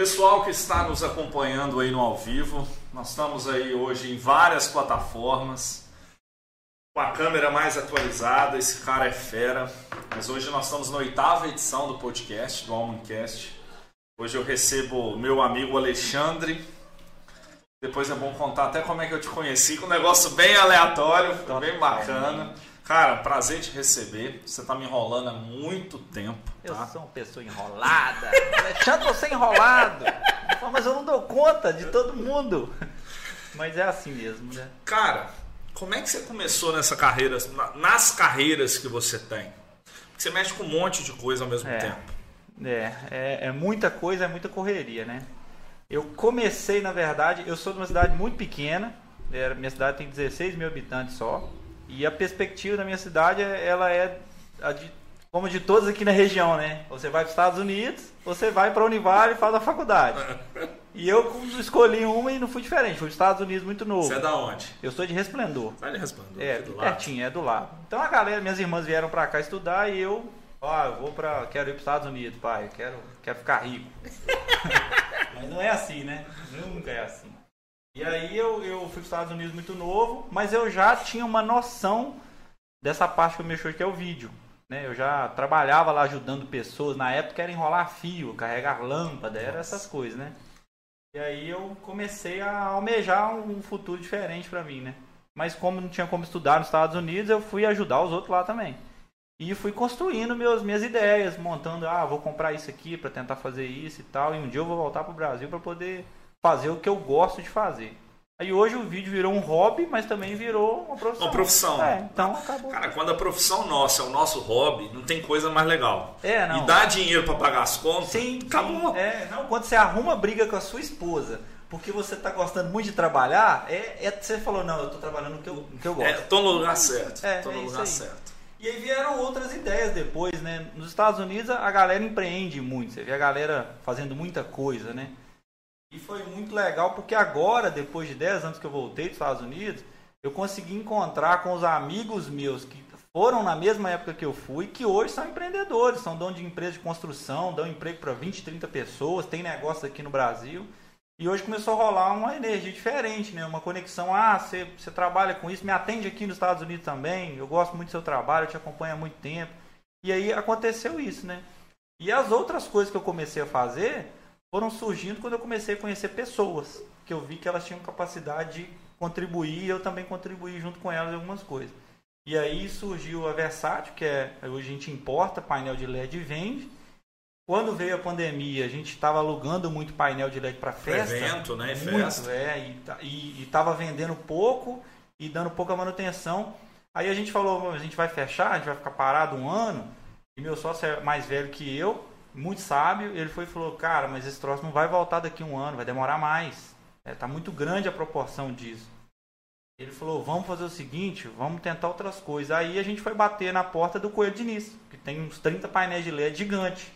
Pessoal que está nos acompanhando aí no ao vivo, nós estamos aí hoje em várias plataformas, com a câmera mais atualizada, esse cara é fera. Mas hoje nós estamos na oitava edição do podcast, do Almancast. Hoje eu recebo meu amigo Alexandre. Depois é bom contar até como é que eu te conheci, com um negócio bem aleatório, bem bacana. Cara, prazer te receber. Você tá me enrolando há muito tempo. Eu tá? sou uma pessoa enrolada. Alexandre, você é enrolado. Mas eu não dou conta de todo mundo. Mas é assim mesmo, né? Cara, como é que você começou nessa carreira, nas carreiras que você tem? Porque você mexe com um monte de coisa ao mesmo É. tempo. É, é, é muita coisa, é muita correria, né? Eu comecei, na verdade, eu sou de uma cidade muito pequena. Minha cidade tem 16 mil habitantes só. E a perspectiva da minha cidade, é- ela é a de, como de todas aqui na região, né? Você vai para os Estados Unidos, você vai para a Univale e faz a faculdade. E eu escolhi uma e não fui diferente. Fui para os Estados Unidos muito novo. Você é da onde? Eu sou de Resplendor. Vai lhe responder. É, do lado. pertinho, é do lado. Então a galera, minhas irmãs vieram pra cá estudar e eu, ó, eu vou para, quero ir para os Estados Unidos, pai, eu quero, quero ficar rico. mas não é assim, né? Nunca é assim. E aí eu, eu fui para os Estados Unidos muito novo, mas eu já tinha uma noção dessa parte que eu mexo que é o vídeo. Né? Eu já trabalhava lá ajudando pessoas, na época era enrolar fio, carregar lâmpada, era essas coisas, né? E aí eu comecei a almejar um futuro diferente pra mim, né? Mas como não tinha como estudar nos Estados Unidos, eu fui ajudar os outros lá também. E fui construindo meus, minhas ideias, montando, ah, vou comprar isso aqui pra tentar fazer isso e tal. E um dia eu vou voltar pro Brasil pra poder fazer o que eu gosto de fazer. Aí hoje o vídeo virou um hobby, mas também virou uma profissão. Uma profissão. É, então acabou. Cara, quando a profissão nossa é o nosso hobby, não tem coisa mais legal. É, não. E dá dinheiro pra pagar as contas, Sim, acabou. sim. É, não, quando você arruma briga com a sua esposa, porque você tá gostando muito de trabalhar, é, é você falou, não, eu tô trabalhando no que eu, no que eu gosto. É, tô no lugar certo. É, tô é no isso lugar aí. certo. E aí vieram outras ideias depois, né? Nos Estados Unidos a galera empreende muito, você vê a galera fazendo muita coisa, né? E foi muito legal porque agora, depois de 10 anos que eu voltei dos Estados Unidos, eu consegui encontrar com os amigos meus que foram na mesma época que eu fui, que hoje são empreendedores, são donos de empresa de construção, dão emprego para 20, 30 pessoas, tem negócio aqui no Brasil. E hoje começou a rolar uma energia diferente, né? Uma conexão. Ah, você, você trabalha com isso, me atende aqui nos Estados Unidos também. Eu gosto muito do seu trabalho, eu te acompanho há muito tempo. E aí aconteceu isso, né? E as outras coisas que eu comecei a fazer foram surgindo quando eu comecei a conhecer pessoas. Que eu vi que elas tinham capacidade de contribuir e eu também contribuí junto com elas em algumas coisas. E aí surgiu a Versátil, que é hoje a gente importa painel de LED e vende. Quando veio a pandemia, a gente estava alugando muito painel de LED para festa. evento, né? E Muito, festa. é, e, ta- e, e tava vendendo pouco e dando pouca manutenção. Aí a gente falou, a gente vai fechar, a gente vai ficar parado um ano. E meu sócio é mais velho que eu, muito sábio, ele foi e falou, cara, mas esse troço não vai voltar daqui a um ano, vai demorar mais. É, tá muito grande a proporção disso. Ele falou, vamos fazer o seguinte, vamos tentar outras coisas. Aí a gente foi bater na porta do Coelho Diniz, que tem uns 30 painéis de LED gigante.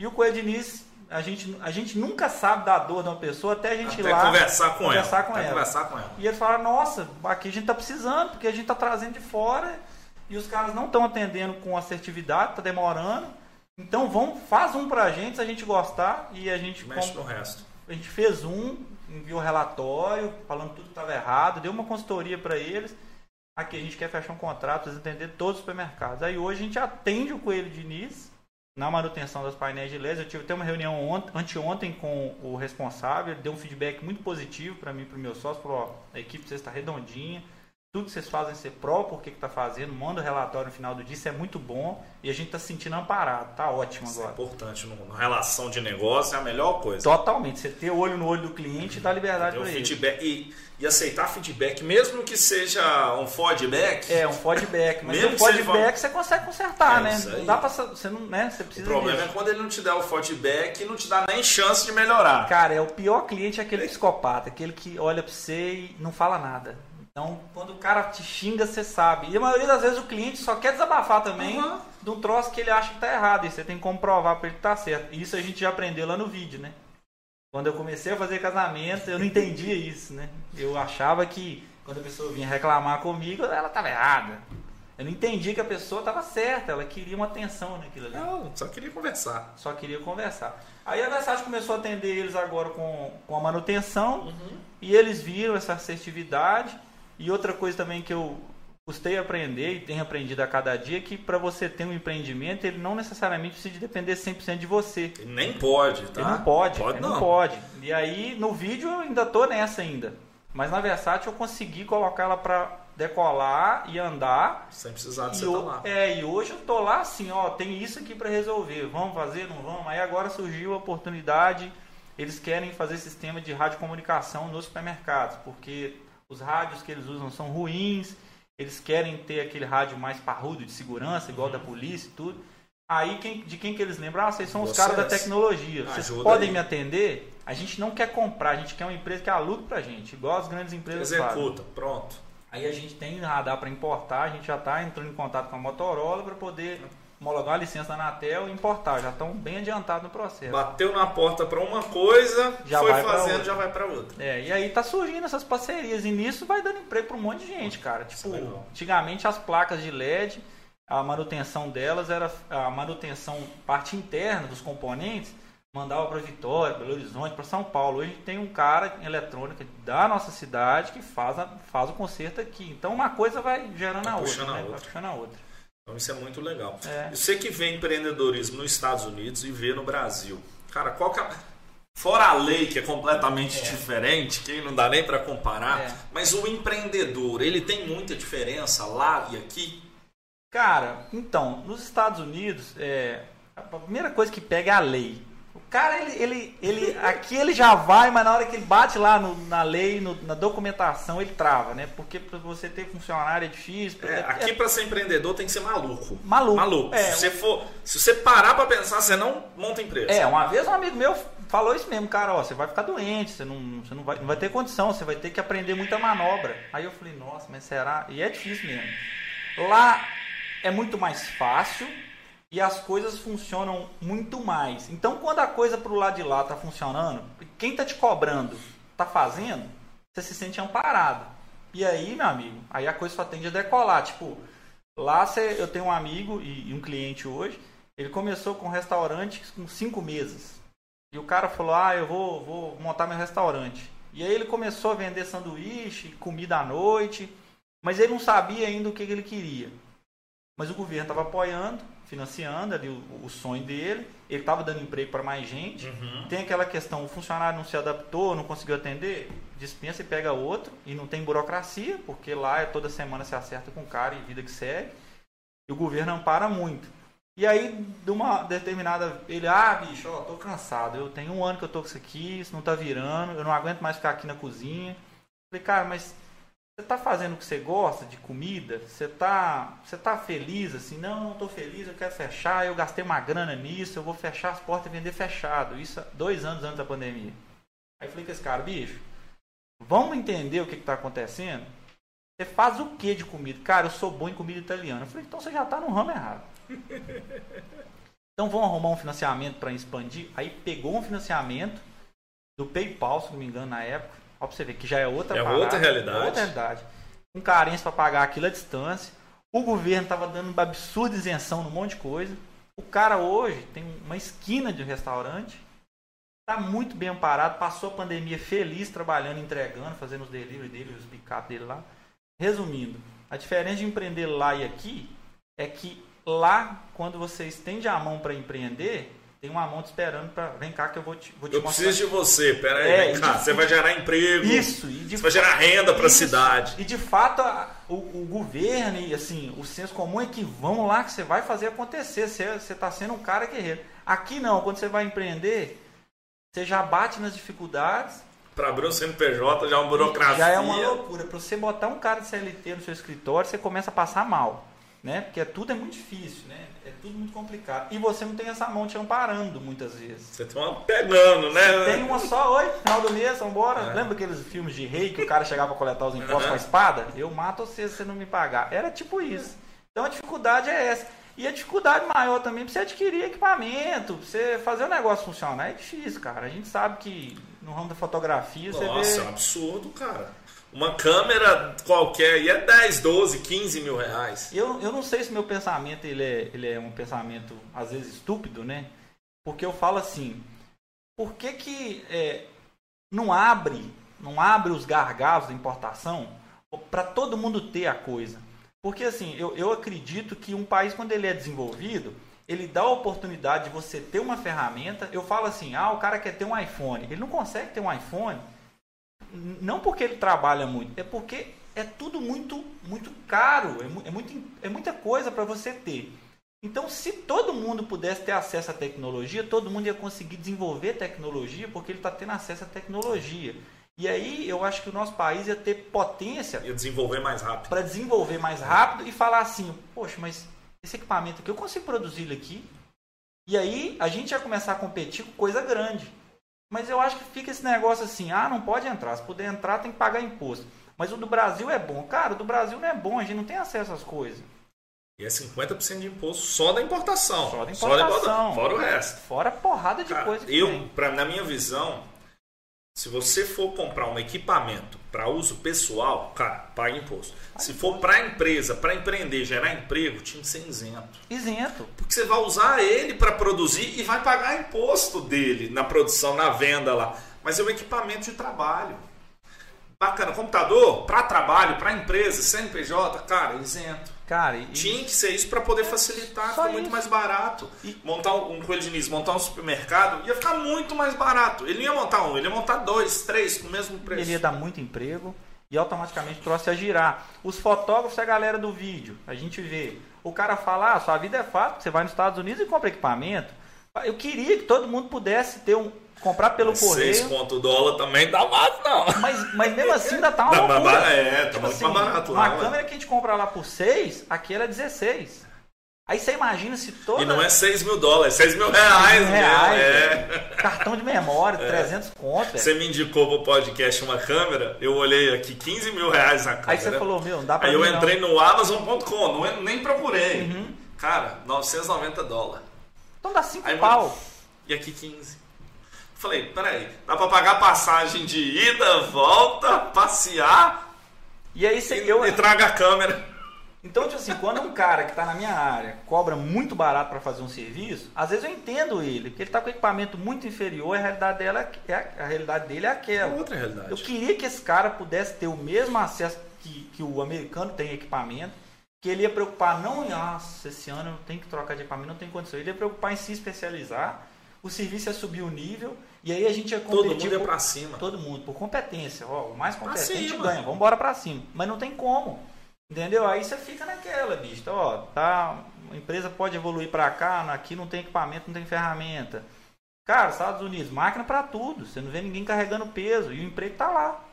E o Coelho Diniz, a gente, a gente nunca sabe da dor de uma pessoa até a gente ir Até lá conversar com conversar ela. com ela. conversar com ela. E ele fala, nossa, aqui a gente tá precisando, porque a gente tá trazendo de fora e os caras não estão atendendo com assertividade, tá demorando. Então vamos, faz um pra gente, se a gente gostar, e a gente, Mexe com- no resto. a gente fez um, enviou relatório, falando tudo que estava errado, deu uma consultoria para eles. Aqui a gente quer fechar um contrato, eles atender todos os supermercados. Aí hoje a gente atende o Coelho Diniz na manutenção das painéis de LED. Eu tive até uma reunião ont- anteontem com o responsável, ele deu um feedback muito positivo para mim e para o meu sócio, falou, ó, a equipe de vocês está redondinha, tudo que vocês fazem ser pró, por que que tá fazendo, manda o relatório no final do dia, isso é muito bom e a gente está se sentindo amparado, tá ótimo Isso é agora. importante. no- Na relação de negócio é a melhor coisa. Totalmente, você ter olho no olho do cliente e dar liberdade para ele. feedback e, e aceitar feedback, mesmo que seja um feedback. É, um feedback. Mas Mesmo um feedback você consegue consertar, É, né? Não dá pra. Você não, né? Você O precisa. problema disso. é quando ele não te dá o feedback e não te dá nem chance de melhorar. Cara, é o pior cliente é aquele psicopata, aquele que olha pra você e não fala nada. Então, quando o cara te xinga, você sabe. E a maioria das vezes o cliente só quer desabafar também Uhum. de um troço que ele acha que tá errado. E você tem que comprovar pra ele que tá certo. E isso a gente já aprendeu lá no vídeo, né? Quando eu comecei a fazer casamento, eu não entendia isso, né? Eu achava que quando a pessoa vinha reclamar comigo, ela tava errada. Eu não entendi que a pessoa estava certa, ela queria uma atenção naquilo ali. Não, só queria conversar. Só queria conversar. Aí a Versace começou a atender eles agora com, com a manutenção Uhum. e eles viram essa assertividade. E outra coisa também que eu custei aprender e tenho aprendido a cada dia é que para você ter um empreendimento, ele não necessariamente precisa depender 100% de você. Nem pode, tá? Ele não pode, Pode ele não. não pode. E aí no vídeo eu ainda tô nessa ainda. Mas na Versace eu consegui colocar ela para decolar e andar. Sem precisar de você o- estar lá. é, e hoje eu tô lá assim, ó, tem isso aqui para resolver. Vamos fazer, não vamos? Aí agora surgiu a oportunidade. Eles querem fazer sistema de radiocomunicação nos supermercados, porque os rádios que eles usam são ruins. Eles querem ter aquele rádio mais parrudo de segurança, igual Uhum. da polícia e tudo. Aí quem- de quem que eles lembram? Ah, vocês são os Vocês. caras da tecnologia. Vocês Ajuda podem aí. me atender? A gente não quer comprar, a gente quer uma empresa que alugue pra gente, igual as grandes empresas fazem. Executa, pronto. Aí a gente tem radar para importar, a gente já está entrando em contato com a Motorola para poder homologar a licença da Anatel e importar. Já estão bem adiantados no processo. Bateu na porta pra uma coisa, Já foi fazendo, já vai pra outra. É, e aí tá surgindo essas parcerias e nisso vai dando emprego para um monte de gente, cara. Tipo, é antigamente as placas de LED, a manutenção delas era a manutenção parte interna dos componentes, mandava para Vitória, Belo Horizonte, para São Paulo. Hoje tem um cara em eletrônica da nossa cidade que faz, a- faz o conserto aqui. Então uma coisa vai gerando Vai a puxando outra, a né? outra. Vai puxando a outra. Então isso é muito legal. É. Você que vê empreendedorismo nos Estados Unidos e vê no Brasil. Cara, qual que é... Fora a lei, que é completamente diferente, que não dá nem pra comparar, É. mas o empreendedor, ele tem muita diferença lá e aqui? Cara, então, nos Estados Unidos, é, a primeira coisa que pega é a lei. Cara, ele, ele, ele, aqui ele já vai, mas na hora que ele bate lá no- na lei, no- na documentação, ele trava, né? Porque pra você ter funcionário é difícil. É, aqui pra ser empreendedor tem que ser maluco. Maluco. Maluco. É. Se, você for, se você parar pra pensar, você não monta empresa. É, uma vez um amigo meu falou isso mesmo, cara, ó, você vai ficar doente, você não, você não, vai, não vai ter condição, você vai ter que aprender muita manobra. Aí eu falei, nossa, mas será? E é difícil mesmo. Lá é muito mais fácil e as coisas funcionam muito mais. Então quando a coisa pro lado de lá tá funcionando, quem tá te cobrando tá fazendo, você se sente amparado. E aí, meu amigo, aí a coisa só tende a decolar. Tipo, lá eu tenho um amigo e, um cliente hoje, ele começou com um restaurante com cinco mesas. E o cara falou: Ah, eu vou, vou montar meu restaurante. E aí ele começou a vender sanduíche, comida à noite, mas ele não sabia ainda o que ele queria. Mas o governo estava apoiando, financiando ali o, o sonho dele, ele estava dando emprego para mais gente. Uhum. Tem aquela questão: o funcionário não se adaptou, não conseguiu atender, dispensa e pega outro, e não tem burocracia, porque lá é toda semana se acerta com o cara e vida que segue. E o governo ampara muito. E aí, de uma determinada. Ele, ah, bicho, ó, tô cansado. Eu tenho um ano que eu tô com isso aqui, isso não tá virando, eu não aguento mais ficar aqui na cozinha. Falei, cara, mas você tá fazendo o que você gosta de comida? Você tá, você tá feliz assim? Não, não tô feliz, eu quero fechar, eu gastei uma grana nisso, eu vou fechar as portas e vender fechado. Isso dois anos antes da pandemia. Aí falei com esse cara, bicho, vamos entender o que, que tá acontecendo? Você faz o que de comida? Cara, eu sou bom em comida italiana. Eu falei, então você já tá no ramo errado. Então vamos arrumar um financiamento para expandir. Aí pegou um financiamento do PayPal, se não me engano, na época. Ó, pra você ver que já é outra É parada, outra realidade. é outra realidade. Com carência para pagar aquilo à distância. O governo tava dando uma absurda isenção num monte de coisa. O cara hoje tem uma esquina de um restaurante. Tá muito bem amparado. Passou a pandemia feliz, trabalhando, entregando, fazendo os delivery dele, os pick-up dele lá. Resumindo, a diferença de empreender lá e aqui é que lá, quando você estende a mão para empreender, tem uma mão te esperando para vem cá que eu vou te, vou te Eu mostrar. preciso de você, pera aí, É, vem cá. de- Você vai gerar emprego, Isso, e de você vai gerar renda pra Isso. cidade. E de fato, a- o, o governo e assim, o senso comum é que vamos lá que você vai fazer acontecer. Você, você tá sendo um cara guerreiro. Aqui não, quando você vai empreender, você já bate nas dificuldades. Pra abrir um CNPJ já é uma burocracia. Já é uma loucura. Para você botar um cara de CLT no seu escritório, você começa a passar mal. Né? Porque tudo é muito difícil, né? É tudo muito complicado. E você não tem essa mão te amparando muitas vezes. Você tem uma pegando, né? Tem uma só, oi, final do mês, vambora. É. Lembra aqueles filmes de rei que o cara chegava pra coletar os impostos com a espada? Eu mato você se você não me pagar. Era tipo isso. Então a dificuldade é essa. E a dificuldade maior também pra você adquirir equipamento, pra você fazer o negócio funcionar. É difícil, cara. A gente sabe que no ramo da fotografia você Nossa, é um vê. absurdo, cara. Uma câmera qualquer e é 10, 12, 15 mil reais. Eu, eu não sei se meu pensamento ele é, ele é um pensamento, às vezes, estúpido, né? Porque eu falo assim, por que, que é, não abre, não abre os gargalos da importação para todo mundo ter a coisa? Porque assim, eu, eu acredito que um país, quando ele é desenvolvido, ele dá a oportunidade de você ter uma ferramenta. Eu falo assim, ah, o cara quer ter um iPhone. Ele não consegue ter um iPhone, não porque ele trabalha muito, é porque é tudo muito, muito caro, é, é, muito, é muita coisa para você ter. Então, se todo mundo pudesse ter acesso à tecnologia, todo mundo ia conseguir desenvolver tecnologia, porque ele está tendo acesso à tecnologia. E aí eu acho que o nosso país ia ter potência. Ia desenvolver mais rápido. Para desenvolver mais rápido e falar assim: poxa, mas esse equipamento aqui eu consigo produzir ele aqui. E aí a gente ia começar a competir com coisa grande. Mas eu acho que fica esse negócio assim: ah, não pode entrar. Se puder entrar, tem que pagar imposto. Mas o do Brasil é bom. Cara, o do Brasil não é bom, a gente não tem acesso às coisas. E é 50% de imposto só da importação. Só da importação. Só da, fora o resto. Fora a porrada de Cara, coisa que eu, tem. Pra, na minha visão, se você for comprar um equipamento para uso pessoal, cara, paga imposto. Se for para empresa, para empreender, gerar emprego, tinha que ser isento. Isento. Porque você vai usar ele para produzir e vai pagar imposto dele na produção, na venda lá. Mas é um equipamento de trabalho. Bacana, computador para trabalho, para empresa, CNPJ, cara, isento. Cara, e... Tinha que ser isso para poder facilitar, ficar muito mais barato. E... Montar um, um coelho de Nis, montar um supermercado, ia ficar muito mais barato. Ele não ia montar um, ele ia montar dois, três, com o mesmo preço. Ele ia dar muito emprego e automaticamente trouxe a girar. Os fotógrafos é a galera do vídeo. A gente vê. O cara fala, ah, sua vida é fácil, você vai nos Estados Unidos e compra equipamento. Eu queria que todo mundo pudesse ter um, comprar pelo correio. 6 ponto dólar também dá mais não. Mas, mas mesmo assim ainda tá uma dá loucura. É, tá tipo muito assim, mais barato lá. Uma câmera que a gente compra lá por 6, aqui era 16. Aí você imagina se toda... E não é 6 mil dólares, é 6 mil reais. Mil reais é. Cartão de memória, é. 300 conto. Você me indicou pro podcast uma câmera, eu olhei aqui 15 mil reais na câmera. Aí você falou, meu, não dá pra Aí eu entrei não. no Amazon.com, nem procurei. Uhum. Cara, 990 dólares. Então dá 5 pau. E aqui 15. Falei, peraí, dá pra pagar passagem de ida, volta, passear. E aí você. E, eu... e traga a câmera. Então, tipo assim, quando um cara que está na minha área cobra muito barato para fazer um serviço, às vezes eu entendo ele, porque ele está com equipamento muito inferior, a realidade, dela é, a realidade dele é aquela. É outra realidade. Eu queria que esse cara pudesse ter o mesmo acesso que, que o americano tem equipamento, que ele ia preocupar não em, nossa, esse ano eu tenho que trocar de equipamento, não tem condição. Ele ia preocupar em se especializar, o serviço ia subir o nível, e aí a gente ia competir. Todo mundo ia pra cima. Todo mundo, por competência. Ó, o mais competente ganha. Vamos embora pra cima. Mas não tem como. Entendeu? Aí você fica naquela, bicho. Então, ó, tá, a empresa pode evoluir para cá, aqui não tem equipamento, não tem ferramenta. Cara, Estados Unidos, máquina para tudo. Você não vê ninguém carregando peso e o emprego tá lá.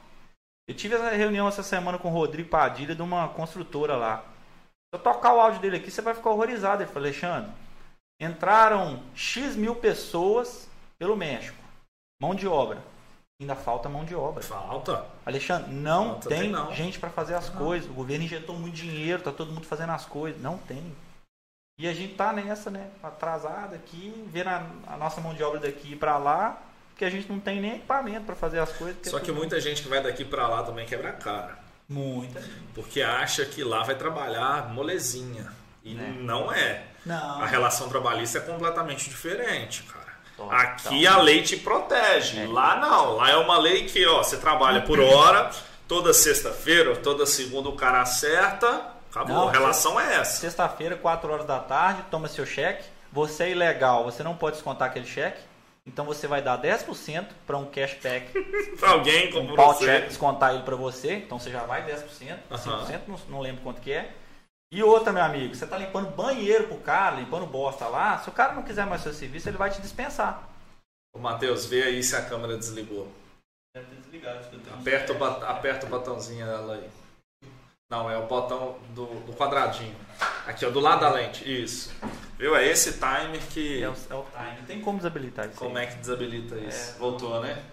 Eu tive essa reunião essa semana com o Rodrigo Padilha de uma construtora lá. Se eu tocar o áudio dele aqui, você vai ficar horrorizado. Ele falou, Alexandre, entraram X mil pessoas pelo México. Mão de obra. Ainda falta mão de obra. Falta. Alexandre, não falta tem, tem não. gente para fazer as não. coisas. O governo injetou muito dinheiro, tá todo mundo fazendo as coisas. Não tem. E a gente tá nessa, né? Atrasada aqui, vendo a, a nossa mão de obra daqui para lá, que a gente não tem nem equipamento para fazer as coisas. Só que muita gente que vai daqui para lá também quebra a cara. Muita. Porque acha que lá vai trabalhar molezinha. E é. não é. Não. A relação trabalhista é completamente diferente, cara. Aqui a lei te protege. É. Lá não. Lá é uma lei que ó, você trabalha por hora, toda sexta-feira, toda segunda o cara acerta. Acabou. Não, a relação é essa. Sexta-feira, 4 horas da tarde, toma seu cheque. Você é ilegal, você não pode descontar aquele cheque. Então você vai dar 10% para um cashback. para alguém como um você. Check, descontar ele para você. Então você já vai 10%, 5%, não, não lembro quanto que é. E outra, meu amigo, você está limpando banheiro pro cara, limpando bosta lá. Se o cara não quiser mais seu serviço, ele vai te dispensar. Ô, Matheus, vê aí se a câmera desligou. Deve ter desligado. Aperta o, aperta o botãozinho dela aí. Não, é o botão do, do, quadradinho. Aqui, ó, do lado da lente. Isso. Viu? É esse timer que. É o, é o timer. Tem como desabilitar isso. Como aí. é que desabilita isso? É, Voltou, né?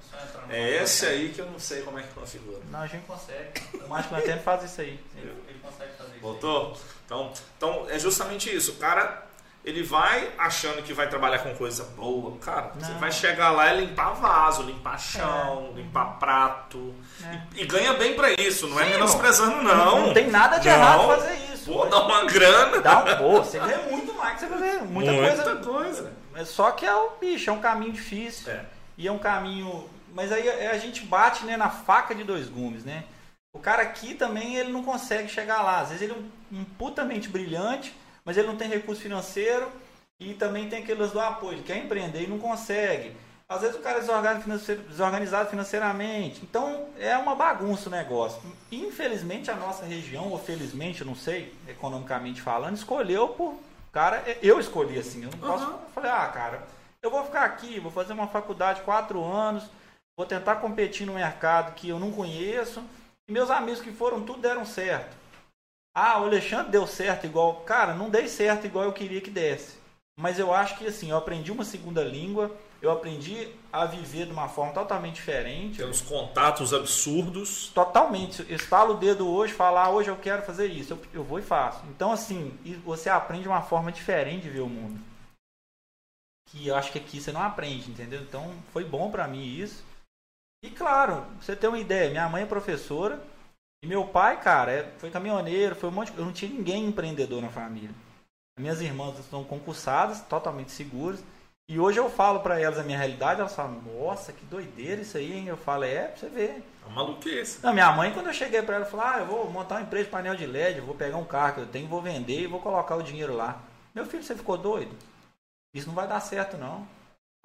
É esse aí que eu não sei como é que configura. Não, a gente consegue. O Mágico Antena faz isso aí. Ele, ele consegue Voltou? Então, então é justamente isso. O cara. ele vai achando que vai trabalhar com coisa boa. Cara, não. você vai chegar lá e limpar vaso, limpar chão, é. limpar prato. É. E, e, ganha bem para isso, não é Sim, é menosprezando, não. não. Tem nada de não. errado fazer isso. Pô, dá uma grana. Dá um, pô, você ganha muito mais que você fazer muita, muita coisa. coisa. Só que é o bicho, é um caminho difícil. É. E é um caminho. Mas aí a gente bate né, na faca de dois gumes, né? O cara aqui também ele não consegue chegar lá. Às vezes ele é um, um putamente brilhante mas ele não tem recurso financeiro e também tem aqueles do apoio. Ele quer empreender e não consegue. Às vezes o cara é desorganizado financeiramente. Então é uma bagunça o negócio. Infelizmente a nossa região, ou felizmente, eu não sei, economicamente falando, escolheu por. Cara, eu escolhi assim. Eu não posso. Uhum. Eu falei, ah, cara, eu vou ficar aqui, vou fazer uma faculdade quatro anos, vou tentar competir no mercado que eu não conheço. E meus amigos que foram, tudo deram certo. Ah, o Alexandre deu certo igual. Cara, não dei certo igual eu queria que desse. Mas eu acho que assim, eu aprendi uma segunda língua, eu aprendi a viver de uma forma totalmente diferente. Tem uns contatos absurdos. Totalmente. Eu estalo o dedo hoje, falar, ah, hoje eu quero fazer isso, eu, eu vou e faço. Então, assim, você aprende uma forma diferente de ver o mundo. Que eu acho que aqui você não aprende, entendeu? Então, foi bom para mim isso. E claro, você ter uma ideia, minha mãe é professora, e meu pai, cara, é, foi caminhoneiro, foi um monte de... Eu não tinha ninguém empreendedor na família. Minhas irmãs estão concursadas, totalmente seguras. E hoje eu falo para elas a minha realidade, elas falam, nossa, que doideira isso aí, hein? Eu falo, é, pra você ver. É uma maluquice. Não, minha mãe, quando eu cheguei para ela, falou, ah, eu vou montar uma empresa de painel de LED, eu vou pegar um carro que eu tenho, vou vender e vou colocar o dinheiro lá. Meu filho, você ficou doido? Isso não vai dar certo, não.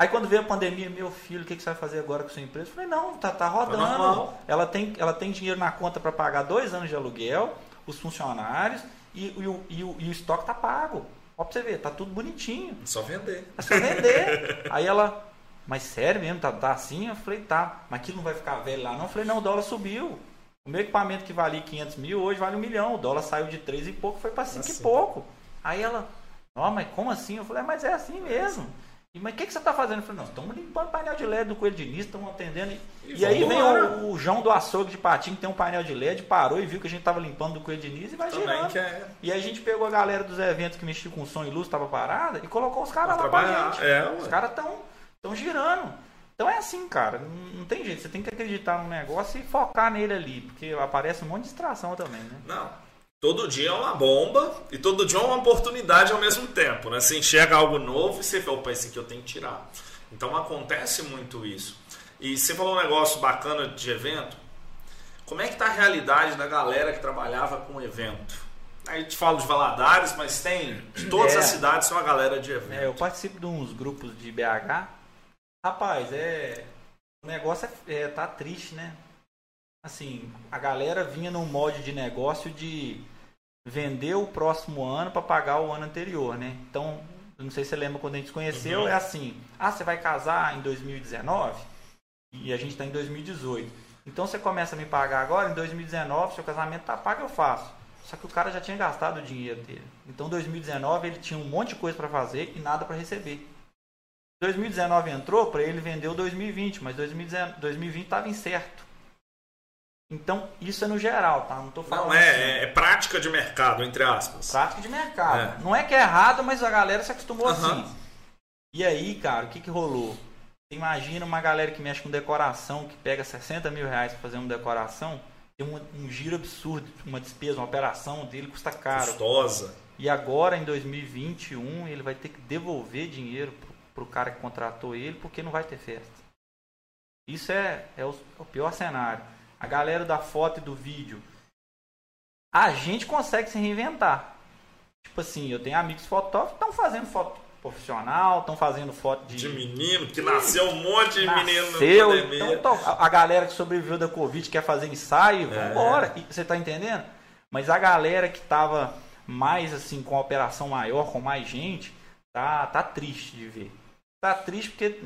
Aí quando veio a pandemia, meu filho, o que, que você vai fazer agora com a sua empresa? Eu falei, não, tá, tá rodando. Ela tem, ela tem dinheiro na conta para pagar dois anos de aluguel, os funcionários, e, e, o, e, o, e o estoque tá pago. Ó pra você ver, tá tudo bonitinho. É só vender. É só vender. Aí ela, mas sério mesmo, tá, tá assim? Eu falei, tá, mas aquilo não vai ficar velho lá não? Eu falei, não, o dólar subiu. O meu equipamento que valia 500 mil, hoje vale um milhão. O dólar saiu de 3 e pouco, foi para 5 assim. e pouco. Aí ela, ó, mas como assim? Eu falei, é, mas é assim mesmo. E, mas o que, que você está fazendo? Eu falei, não, estamos limpando o painel de LED do Coelho Diniz, estamos atendendo. E, e aí vem o, o, João do açougue de Patinho, que tem um painel de LED, parou e viu que a gente estava limpando do Coelho Diniz e vai Também girando. É... E aí a gente pegou a galera dos eventos que mexia com som e luz, estava parada, e colocou os caras lá pra gente. É, os caras estão girando. Então é assim, cara, não, não, tem jeito, você tem que acreditar no negócio e focar nele ali, porque aparece um monte de distração também, né? Não, todo dia é uma bomba e todo dia é uma oportunidade ao mesmo tempo, né? Você enxerga algo novo e você fala, opa, esse aqui eu tenho que tirar. Então acontece muito isso. E você falou um negócio bacana de evento. Como é que está a realidade da galera que trabalhava com evento? Aí te falo de Valadares, mas tem de todas é. as cidades são a galera de evento. É, eu participo de uns grupos de BH. Rapaz, é o negócio é, é tá triste, né? Assim, a galera vinha num molde de negócio de vender o próximo ano para pagar o ano anterior, né? Então, não sei se você lembra quando a gente se conheceu, uhum. é assim: ah, você vai casar em 2019 e a gente está em 2018. Então você começa a me pagar agora, em 2019, seu casamento tá pago, eu faço. Só que o cara já tinha gastado o dinheiro dele. Então, 2019 ele tinha um monte de coisa para fazer e nada para receber. 2019 entrou para ele vender o 2020, mas 2020 estava incerto. Então, isso é no geral, tá? Não estou falando. Não, é, assim. é, prática de mercado, entre aspas. Prática de mercado. É. Não é que é errado, mas a galera se acostumou uhum. assim. E aí, cara, o que, que rolou? Imagina uma galera que mexe com decoração, que pega 60 mil reais para fazer uma decoração, tem um, um, giro absurdo, uma despesa, uma operação dele custa caro. Custosa. E agora, em 2021, ele vai ter que devolver dinheiro pro, o cara que contratou ele, porque não vai ter festa. Isso é, é o, é o pior cenário a galera da foto e do vídeo, a gente consegue se reinventar. Tipo assim, eu tenho amigos fotógrafos que estão fazendo foto profissional, estão fazendo foto de... De menino, que nasceu um monte de nasceu, menino na pandemia. Então, a galera que sobreviveu da Covid quer fazer ensaio, é. vambora. Você tá entendendo? Mas a galera que tava mais assim, com a operação maior, com mais gente, tá, tá triste de ver. Tá triste porque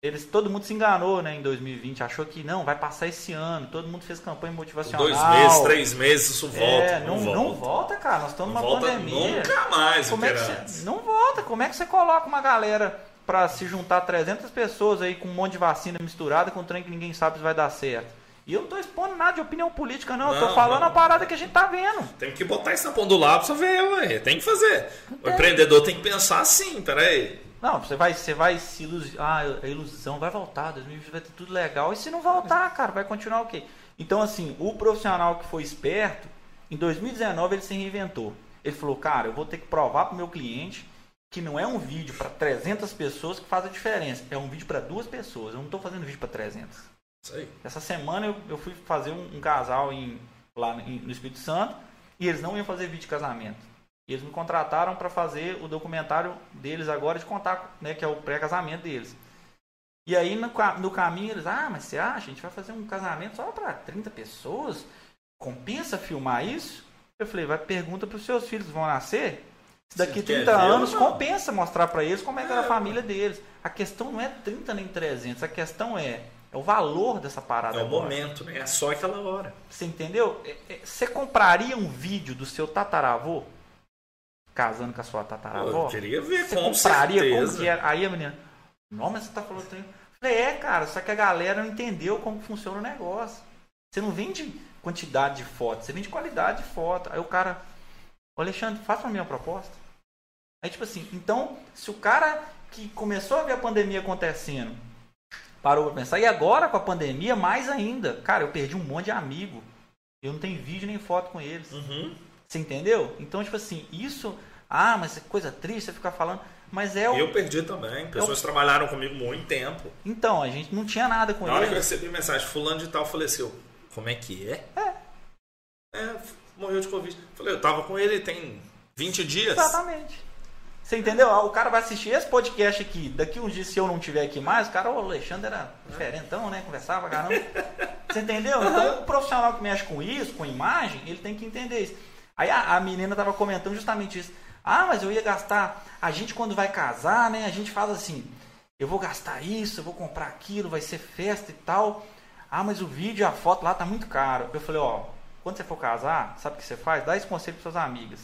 eles, todo mundo se enganou né, em 2020, achou que não, vai passar esse ano, todo mundo fez campanha motivacional. Dois meses, três meses, isso volta. É, não, não, volta. não volta, cara, nós estamos numa pandemia. Nunca mais, Como é que você, Não volta, como é que você coloca uma galera para se juntar 300 pessoas aí com um monte de vacina misturada com um trem que ninguém sabe se vai dar certo? E eu não tô expondo nada de opinião política, não. eu tô falando não. a parada que a gente tá vendo. Tem que botar na ponta do lápis pra ver, ué. Tem que fazer. O empreendedor tem que pensar assim, peraí. Não, você vai, você vai se iludir. Ah, a ilusão vai voltar, 2020 vai ter tudo legal. E se não voltar, cara, vai continuar o quê? Então, assim, o profissional que foi esperto, em 2019 ele se reinventou. Ele falou, cara, eu vou ter que provar pro meu cliente que não é um vídeo para 300 pessoas que faz a diferença. É um vídeo para duas pessoas. Eu não estou fazendo vídeo para 300. Essa semana eu, eu fui fazer um, um casal em, lá em, no Espírito Santo e eles não iam fazer vídeo de casamento. Eles me contrataram para fazer o documentário deles agora de contar, né, que é o pré-casamento deles. E aí no, no caminho eles, ah, mas você acha? A gente vai fazer um casamento só para 30 pessoas? Compensa filmar isso? Eu falei, vai pergunta para os seus filhos, vão nascer? Se daqui 30 anos compensa mostrar para eles como é que era a família deles. A questão não é 30 nem 300, a questão é é o valor dessa parada. É o agora. momento, né? É só aquela hora. Você entendeu? É, é, você compraria um vídeo do seu tataravô casando com a sua tataravó? Eu queria ver, você com compraria certeza. como que era? Aí a menina, não, mas você tá falando trem. Falei, é, cara, só que a galera não entendeu como funciona o negócio. Você não vende quantidade de fotos, você vende qualidade de foto. Aí o cara, Alexandre, faça uma minha proposta. Aí tipo assim, então, se o cara que começou a ver a pandemia acontecendo parou pra pensar. E agora com a pandemia, mais ainda. Cara, eu perdi um monte de amigo. Eu não tenho vídeo nem foto com eles. Uhum. Você entendeu? Então, tipo assim, isso. Ah, mas é coisa triste você ficar falando. Mas é o. Eu perdi também. Pessoas trabalharam comigo muito tempo. Então, a gente não tinha nada com Na eles. hora que eu recebi mensagem, fulano de tal faleceu. Como é que é? É. É, morreu de Covid. Falei, eu tava com ele tem 20 dias. Exatamente. Você entendeu? O cara vai assistir esse podcast aqui. Daqui uns dias, se eu não tiver aqui mais, o cara, o Alexandre era diferentão, né? Conversava, caramba. Você entendeu? Então, o profissional que mexe com isso, com imagem, ele tem que entender isso. Aí a, a menina tava comentando justamente isso. Ah, mas eu ia gastar. A gente, quando vai casar, né? A gente faz assim: eu vou gastar isso, eu vou comprar aquilo, vai ser festa e tal. Ah, mas o vídeo e a foto lá tá muito caro. Eu falei: ó, quando você for casar, sabe o que você faz? Dá esse conselho para suas amigas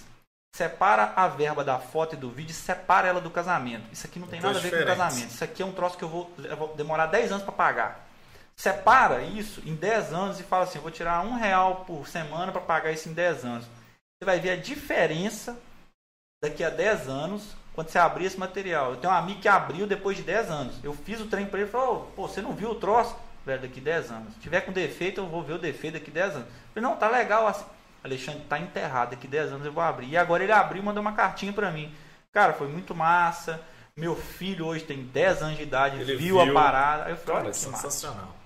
separa a verba da foto e do vídeo, separa ela do casamento. Isso aqui não tem nada a ver com o casamento. Isso aqui é um troço que eu vou, eu vou demorar 10 anos para pagar. Separa isso em 10 anos e fala assim: eu vou tirar um real por semana para pagar isso em 10 anos. Você vai ver a diferença daqui a 10 anos quando você abrir esse material. Eu tenho um amigo que abriu depois de 10 anos. Eu fiz o trem para ele e falou: pô, você não viu o troço? Velho, daqui 10 anos. Se tiver com defeito, eu vou ver o defeito daqui 10 anos. Eu falei: não, tá legal assim. Alexandre tá enterrado, daqui 10 anos eu vou abrir. E agora ele abriu e mandou uma cartinha para mim. Cara, foi muito massa. Meu filho hoje tem 10 anos de idade, ele viu, viu a parada. Aí eu falei, Cara, olha que sensacional. Massa.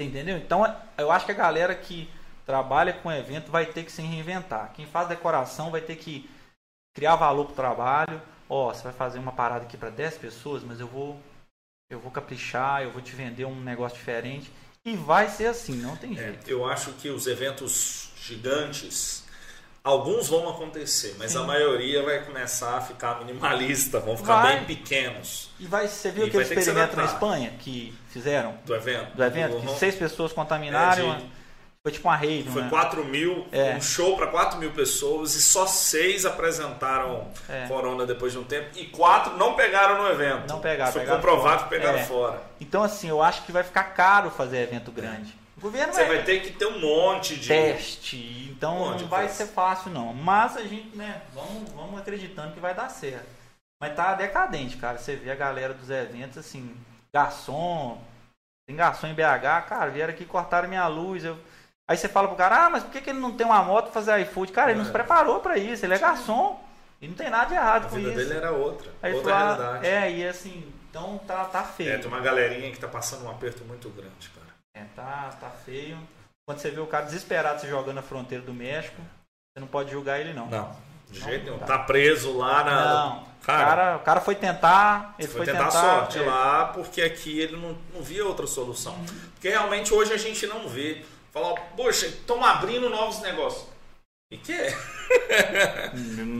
Entendeu? Então eu acho que a galera que trabalha com evento vai ter que se reinventar. Quem faz decoração vai ter que criar valor pro trabalho. Ó, oh, você vai fazer uma parada aqui para 10 pessoas, mas eu vou eu vou caprichar, eu vou te vender um negócio diferente. E vai ser assim, não tem é, jeito. É, eu acho que os eventos gigantes, alguns vão acontecer, mas Sim. a maioria vai começar a ficar minimalista, vão ficar vai. bem pequenos. E vai, você viu e aquele experimento na Espanha que fizeram? Do evento? Do evento, que seis pessoas contaminaram. É de... Foi tipo uma rede, Foi né? 4 mil, é. um show para 4 mil pessoas e só seis apresentaram é. corona depois de um tempo e quatro não pegaram no evento. Não pegaram. Foi pegaram comprovado fora. que pegaram é. fora. Então, assim, eu acho que vai ficar caro fazer evento grande governo Você é vai ter que ter um monte de teste, então um não vai ser fácil não. Mas a gente, né, vamos, vamos acreditando que vai dar certo. Mas tá decadente, cara. Você vê a galera dos eventos assim, garçom, tem garçom em BH, cara, vieram aqui cortaram minha luz, eu Aí você fala pro cara, ah, mas por que, que ele não tem uma moto pra fazer iFood? Cara, ele é. não se preparou para isso, ele é garçom. E não tem nada de errado a com isso. A vida dele era outra, Aí outra fala, realidade. É, e assim, então tá, tá feio. É, tem uma galerinha que tá passando um aperto muito grande, cara. É, tá, tá feio. Quando você vê o cara desesperado se jogando na fronteira do México, você não pode julgar ele não. Não, de não, jeito nenhum. Tá. tá preso lá na. Não. Cara, cara, o cara foi tentar. Ele foi, foi tentar, tentar sorte é. lá, porque aqui ele não, não via outra solução. Uhum. Porque realmente hoje a gente não vê. Falar, poxa, estão abrindo novos negócios. E que é?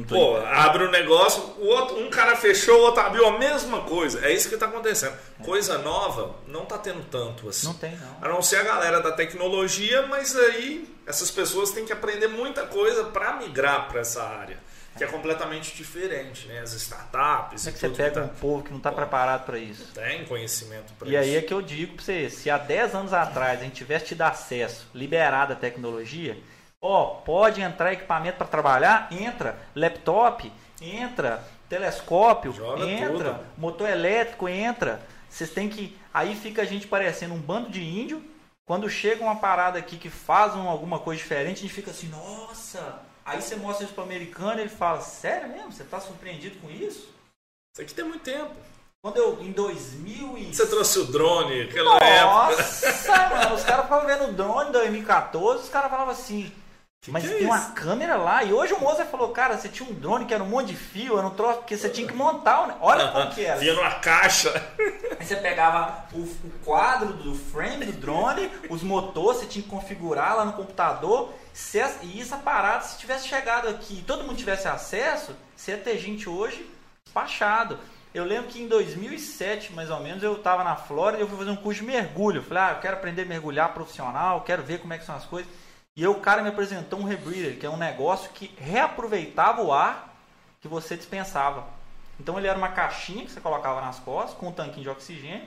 Pô, abre um negócio, o outro, um cara fechou, o outro abriu a mesma coisa. É isso que está acontecendo. É. Coisa nova não está tendo tanto assim. Não tem, não. A não ser a galera da tecnologia, mas aí essas pessoas têm que aprender muita coisa para migrar para essa área. Que é completamente diferente, né? As startups. Como é que você pega tá... um povo que não está preparado para isso? Tem conhecimento para isso. E aí é que eu digo para você, se há 10 anos atrás a gente tivesse tido acesso, liberado a tecnologia, ó, pode entrar equipamento para trabalhar? Entra. Laptop? Entra. Telescópio? Joga entra. Tudo. Motor elétrico? Entra. Vocês têm que... Aí fica a gente parecendo um bando de índio. Quando chega uma parada aqui que faz alguma coisa diferente, a gente fica assim, nossa Aí você mostra isso para o americano e ele fala: Sério mesmo? Você está surpreendido com isso? Isso aqui tem muito tempo. Quando eu, em 2000 e... Você trouxe o drone aquela Nossa, época. Nossa, mano, os caras ficavam vendo o drone em 2014, os caras falavam assim, que mas que é tem uma câmera lá. E hoje o Mozart falou, cara, você tinha um drone que era um monte de fio, era um troço, porque você tinha que montar. Né? Olha como que era. Vinha numa caixa. Aí você pegava o, o, quadro do frame do drone, os motores, você tinha que configurar lá no computador. Se, e essa parada, se tivesse chegado aqui e todo mundo tivesse acesso, você ia ter gente hoje despachado. Eu lembro que em 2007, mais ou menos, eu estava na Flórida e eu fui fazer um curso de mergulho. Eu falei, ah, eu quero aprender a mergulhar profissional, quero ver como é que são as coisas. E aí o cara me apresentou um rebreather, que é um negócio que reaproveitava o ar que você dispensava. Então ele era uma caixinha que você colocava nas costas, com um tanquinho de oxigênio.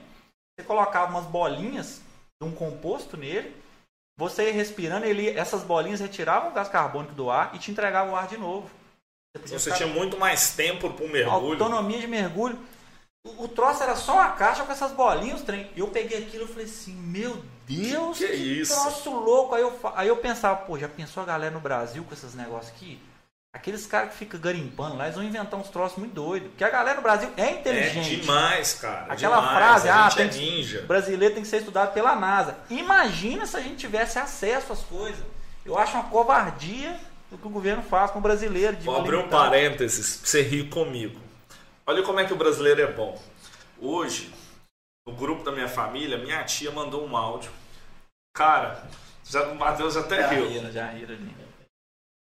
Você colocava umas bolinhas de um composto nele. Você ia respirando, ele, essas bolinhas retiravam o gás carbônico do ar e te entregavam o ar de novo. Você, você tinha muito mais tempo para o mergulho. Autonomia de mergulho. O, o troço era só uma caixa com essas bolinhas, trem. Eu peguei aquilo e falei assim, meu Deus, que, que, que isso? troço louco. Aí eu, aí eu pensava, pô, já pensou a galera no Brasil com esses negócios aqui? Aqueles caras que ficam garimpando lá, eles vão inventar uns troços muito doidos. Porque a galera no Brasil é inteligente. É demais, cara. Aquela demais. frase, ah, tem é ninja. brasileiro tem que ser estudado pela NASA. Imagina se a gente tivesse acesso às coisas. Eu acho uma covardia o que o governo faz com o brasileiro. Vou abrir um parênteses pra você rir comigo. Olha como é que o brasileiro é bom. Hoje, no grupo da minha família, minha tia mandou um áudio. Cara, já, o Matheus até já riu. Riram, já riram ali.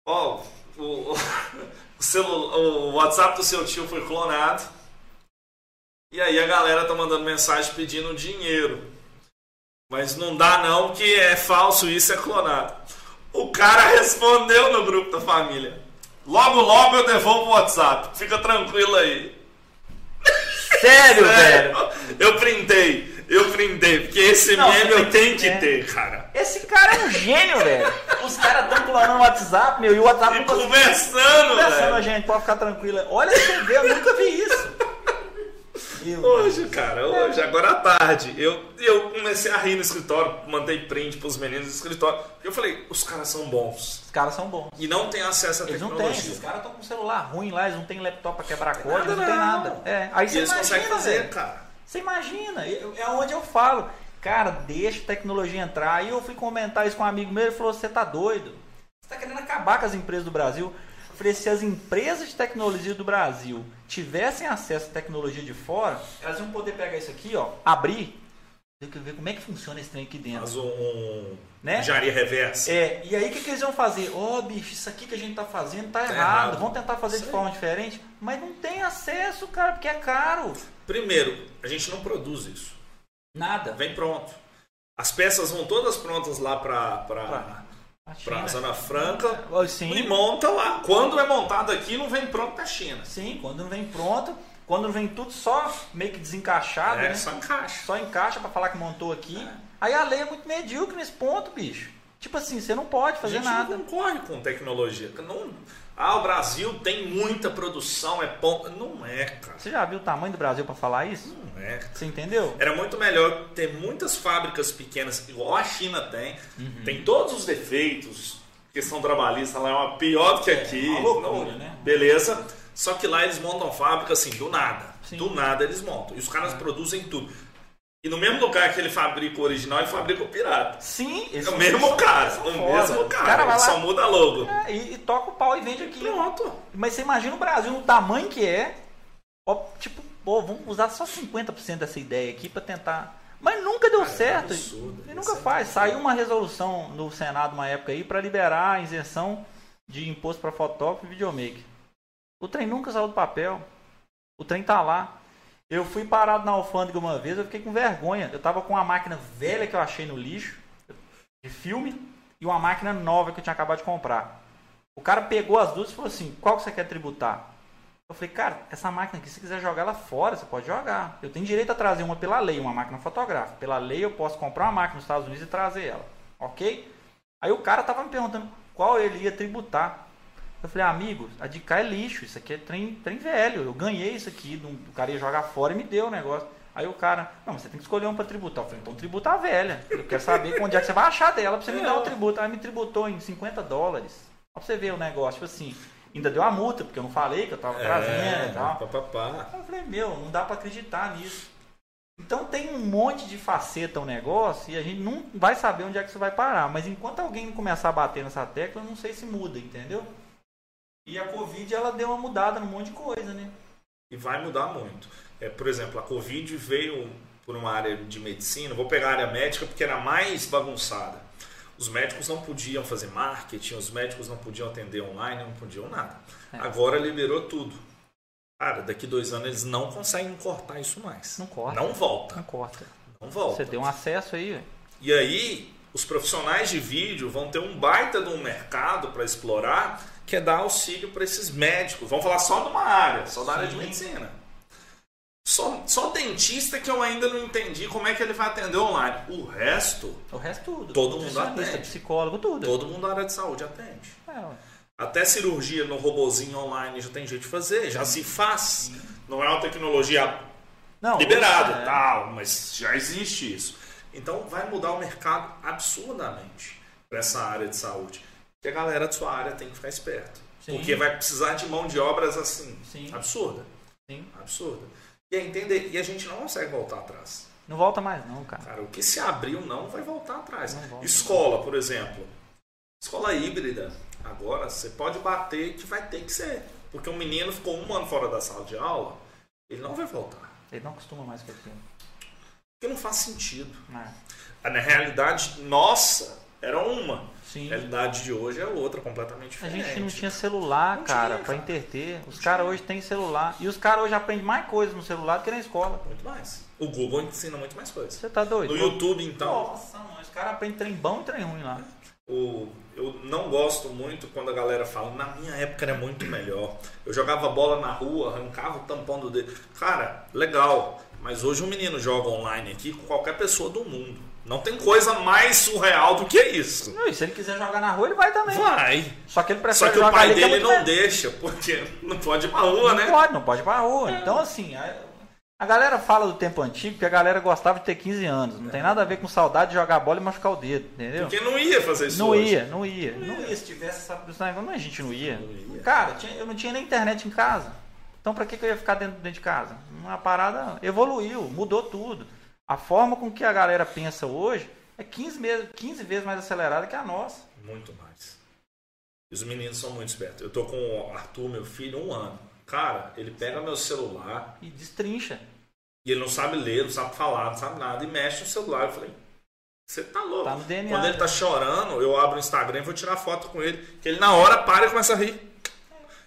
Ó, oh, o, o, celular, o WhatsApp do seu tio foi clonado. E aí a galera tá mandando mensagem pedindo dinheiro. Mas não dá não, que é falso, isso é clonado. O cara respondeu no grupo da família. Logo, logo eu devolvo o WhatsApp. Fica tranquilo aí. Sério, velho? Eu printei. Eu printei, porque esse não, meme eu tenho que é. ter, cara. Esse cara é um gênio, velho. Os caras estão clonando o WhatsApp, meu, e o WhatsApp e não conversando, Conversando, velho. gente, pode ficar tranquila. Olha, você vê, eu nunca vi isso. Eu, hoje, cara, hoje, agora à tarde, eu, eu comecei a rir no escritório, mandei print pros meninos do escritório. Eu falei, os caras são bons. Os caras são bons. E não tem acesso à eles tecnologia. Não tem, esses caras estão com celular ruim lá, eles não tem laptop pra quebrar código, eles não tem nada. É, aí você eles imagina, conseguem fazer, velho. cara. Você imagina, é onde eu falo. Cara, deixa a tecnologia entrar. Aí eu fui comentar isso com um amigo meu, ele falou, você tá doido. Você tá querendo acabar com as empresas do Brasil. Eu falei, se as empresas de tecnologia do Brasil tivessem acesso à tecnologia de fora, elas iam poder pegar isso aqui, ó, abrir, ver como é que funciona esse trem aqui dentro. Faz um né? engenharia reversa. É, e aí o que, que eles iam fazer? Ó, oh, bicho, isso aqui que a gente tá fazendo tá, Tá errado. errado. Vamos tentar fazer de forma diferente. Mas não tem acesso, cara, porque é caro. Primeiro, a gente não produz isso. Nada. Vem pronto. As peças vão todas prontas lá pra, pra, Pra- pra. Zona Franca Sim, e monta lá. Quando é montado aqui, não vem pronto da China. sim, quando não vem pronto, quando vem tudo só meio que desencaixado, É, né? só encaixa. Só encaixa pra falar que montou aqui. Aí a lei é muito medíocre nesse ponto, bicho. Tipo assim, você não pode A fazer gente nada. não concorre com tecnologia. Não, ah, o Brasil tem muita produção, é bom. Não é, cara. Você já viu o tamanho do Brasil pra falar isso? Não é. Você entendeu? Era muito melhor ter muitas fábricas pequenas, igual a China tem. Uhum. Tem todos os defeitos. Questão trabalhista lá é uma pior do que aqui. É, loucura, Não- né? Beleza. Só que lá eles montam fábrica assim, do nada. Sim. Do nada eles montam. E os caras produzem tudo. E no mesmo lugar que ele fabrica o original, ele fabrica o pirata. Sim, É o mesmo são- cara. são O foda. mesmo O cara. cara lá- só muda logo. É, e, e toca o pau e vende aqui. Pronto. Mas você imagina o Brasil no tamanho que é. Ó, tipo, pô, vamos usar só 50% dessa ideia aqui pra tentar. Mas nunca deu Cara, é certo. absurdo. E nunca é faz. Saiu uma resolução no Senado uma época aí pra liberar a isenção de imposto pra fotógrafo e videomaker. O trem nunca saiu do papel. O trem tá lá. Eu fui parado na alfândega uma vez, eu fiquei com vergonha. Eu tava com uma máquina velha que eu achei no lixo, de filme, e uma máquina nova que eu tinha acabado de comprar. O cara pegou as duas e falou assim: qual que você quer tributar? Eu falei, cara, essa máquina aqui, se quiser jogar ela fora, você pode jogar. Eu tenho direito a trazer uma pela lei, uma máquina fotográfica. Pela lei, eu posso comprar uma máquina nos Estados Unidos e trazer ela. Ok? Aí o cara tava me perguntando qual ele ia tributar. Eu falei, amigo, a de cá é lixo, isso aqui é trem, trem velho. Eu ganhei isso aqui, o cara ia jogar fora e me deu o negócio. Aí o cara, não, você tem que escolher um para tributar. Eu falei, então tributa a velha. Eu quero saber onde é que você vai achar dela para você me dar o tributo. Aí me tributou em 50 dólares. Pra você ver o negócio, tipo assim, ainda deu a multa, porque eu não falei que eu tava é, trazendo e tal. Pá, pá, pá. Eu falei, meu, não dá para acreditar nisso. Então tem um monte de faceta o negócio e a gente não vai saber onde é que isso vai parar. Mas enquanto alguém começar a bater nessa tecla, eu não sei se muda, entendeu? E a Covid, ela deu uma mudada num monte de coisa, né? E vai mudar muito. É, por exemplo, a Covid veio por uma área de medicina, vou pegar a área médica porque era mais bagunçada. Os médicos não podiam fazer marketing, os médicos não podiam atender online, não podiam nada. É. Agora liberou tudo. Cara, daqui dois anos eles não conseguem cortar isso mais. Não corta. Não volta. Não corta. Não volta. Você deu um acesso aí. E aí, os profissionais de vídeo vão ter um baita de um mercado para explorar, que é dar auxílio para esses médicos. Vamos falar só de uma área, só da área de medicina. Só, só dentista que eu ainda não entendi como é que ele vai atender online. O resto. O resto tudo. Todo mundo atende. Psicólogo, tudo. Todo mundo na área de saúde atende. É, Até cirurgia no robozinho online já tem jeito de fazer, já se faz. Sim. Não é uma tecnologia não, liberada, é. tal, mas já existe isso. Então vai mudar o mercado absurdamente para essa área de saúde. E a galera de sua área tem que ficar esperto. Sim. Porque vai precisar de mão de obras assim, Sim. absurda. Sim. Absurda. E, entender, e a gente não consegue voltar atrás. Não volta mais, não, cara. Cara, o que se abriu não vai voltar atrás. Escola, por exemplo. Escola híbrida. Agora você pode bater que vai ter que ser. Porque um menino ficou um ano fora da sala de aula, ele não vai voltar. Ele não acostuma mais com aquilo. Porque não faz sentido. É. Na realidade, nossa, era uma. Sim. A realidade de hoje é outra, completamente diferente. A gente não tinha celular, não cara, para interter. Os caras hoje têm celular. E os caras hoje aprendem mais coisas no celular do que na escola. Muito mais. O Google ensina muito mais coisas. Você tá doido? No YouTube, então. Nossa, mano, os caras aprendem trem bom e trem ruim lá. O, eu não gosto muito quando a galera fala, na minha época era muito melhor. Eu jogava bola na rua, arrancava o tampão do dedo. Cara, legal. Mas hoje um menino joga online aqui com qualquer pessoa do mundo. Não tem coisa mais surreal do que isso. Não, e se ele quiser jogar na rua, ele vai também. Vai. Só que ele prefere Só que o pai é dele é não deixa, porque não pode ir pra rua, não né? Não pode, não pode ir pra rua. É. Então, assim, a, a, galera fala do tempo antigo que a galera gostava de ter 15 anos. Não é. tem nada a ver com saudade de jogar bola e machucar o dedo, entendeu? Porque não ia fazer isso Não hoje. ia, não ia. Não, não ia. Se tivesse essa não, a gente não ia. Não ia. Cara, eu não tinha nem internet em casa. Então, pra que, que eu ia ficar dentro, dentro de casa? Uma parada evoluiu, mudou tudo. A forma com que a galera pensa hoje é 15, vezes, 15 vezes mais acelerada que a nossa. Muito mais. E os meninos são muito espertos. Eu tô com o Arthur, meu filho, um ano. Cara, ele pega meu celular. E destrincha. E ele não sabe ler, não sabe falar, não sabe nada. E mexe no celular. Eu falei, você tá louco. Tá no DNA, Quando ele tá chorando, eu abro o Instagram e vou tirar foto com ele. Que ele na hora para e começa a rir.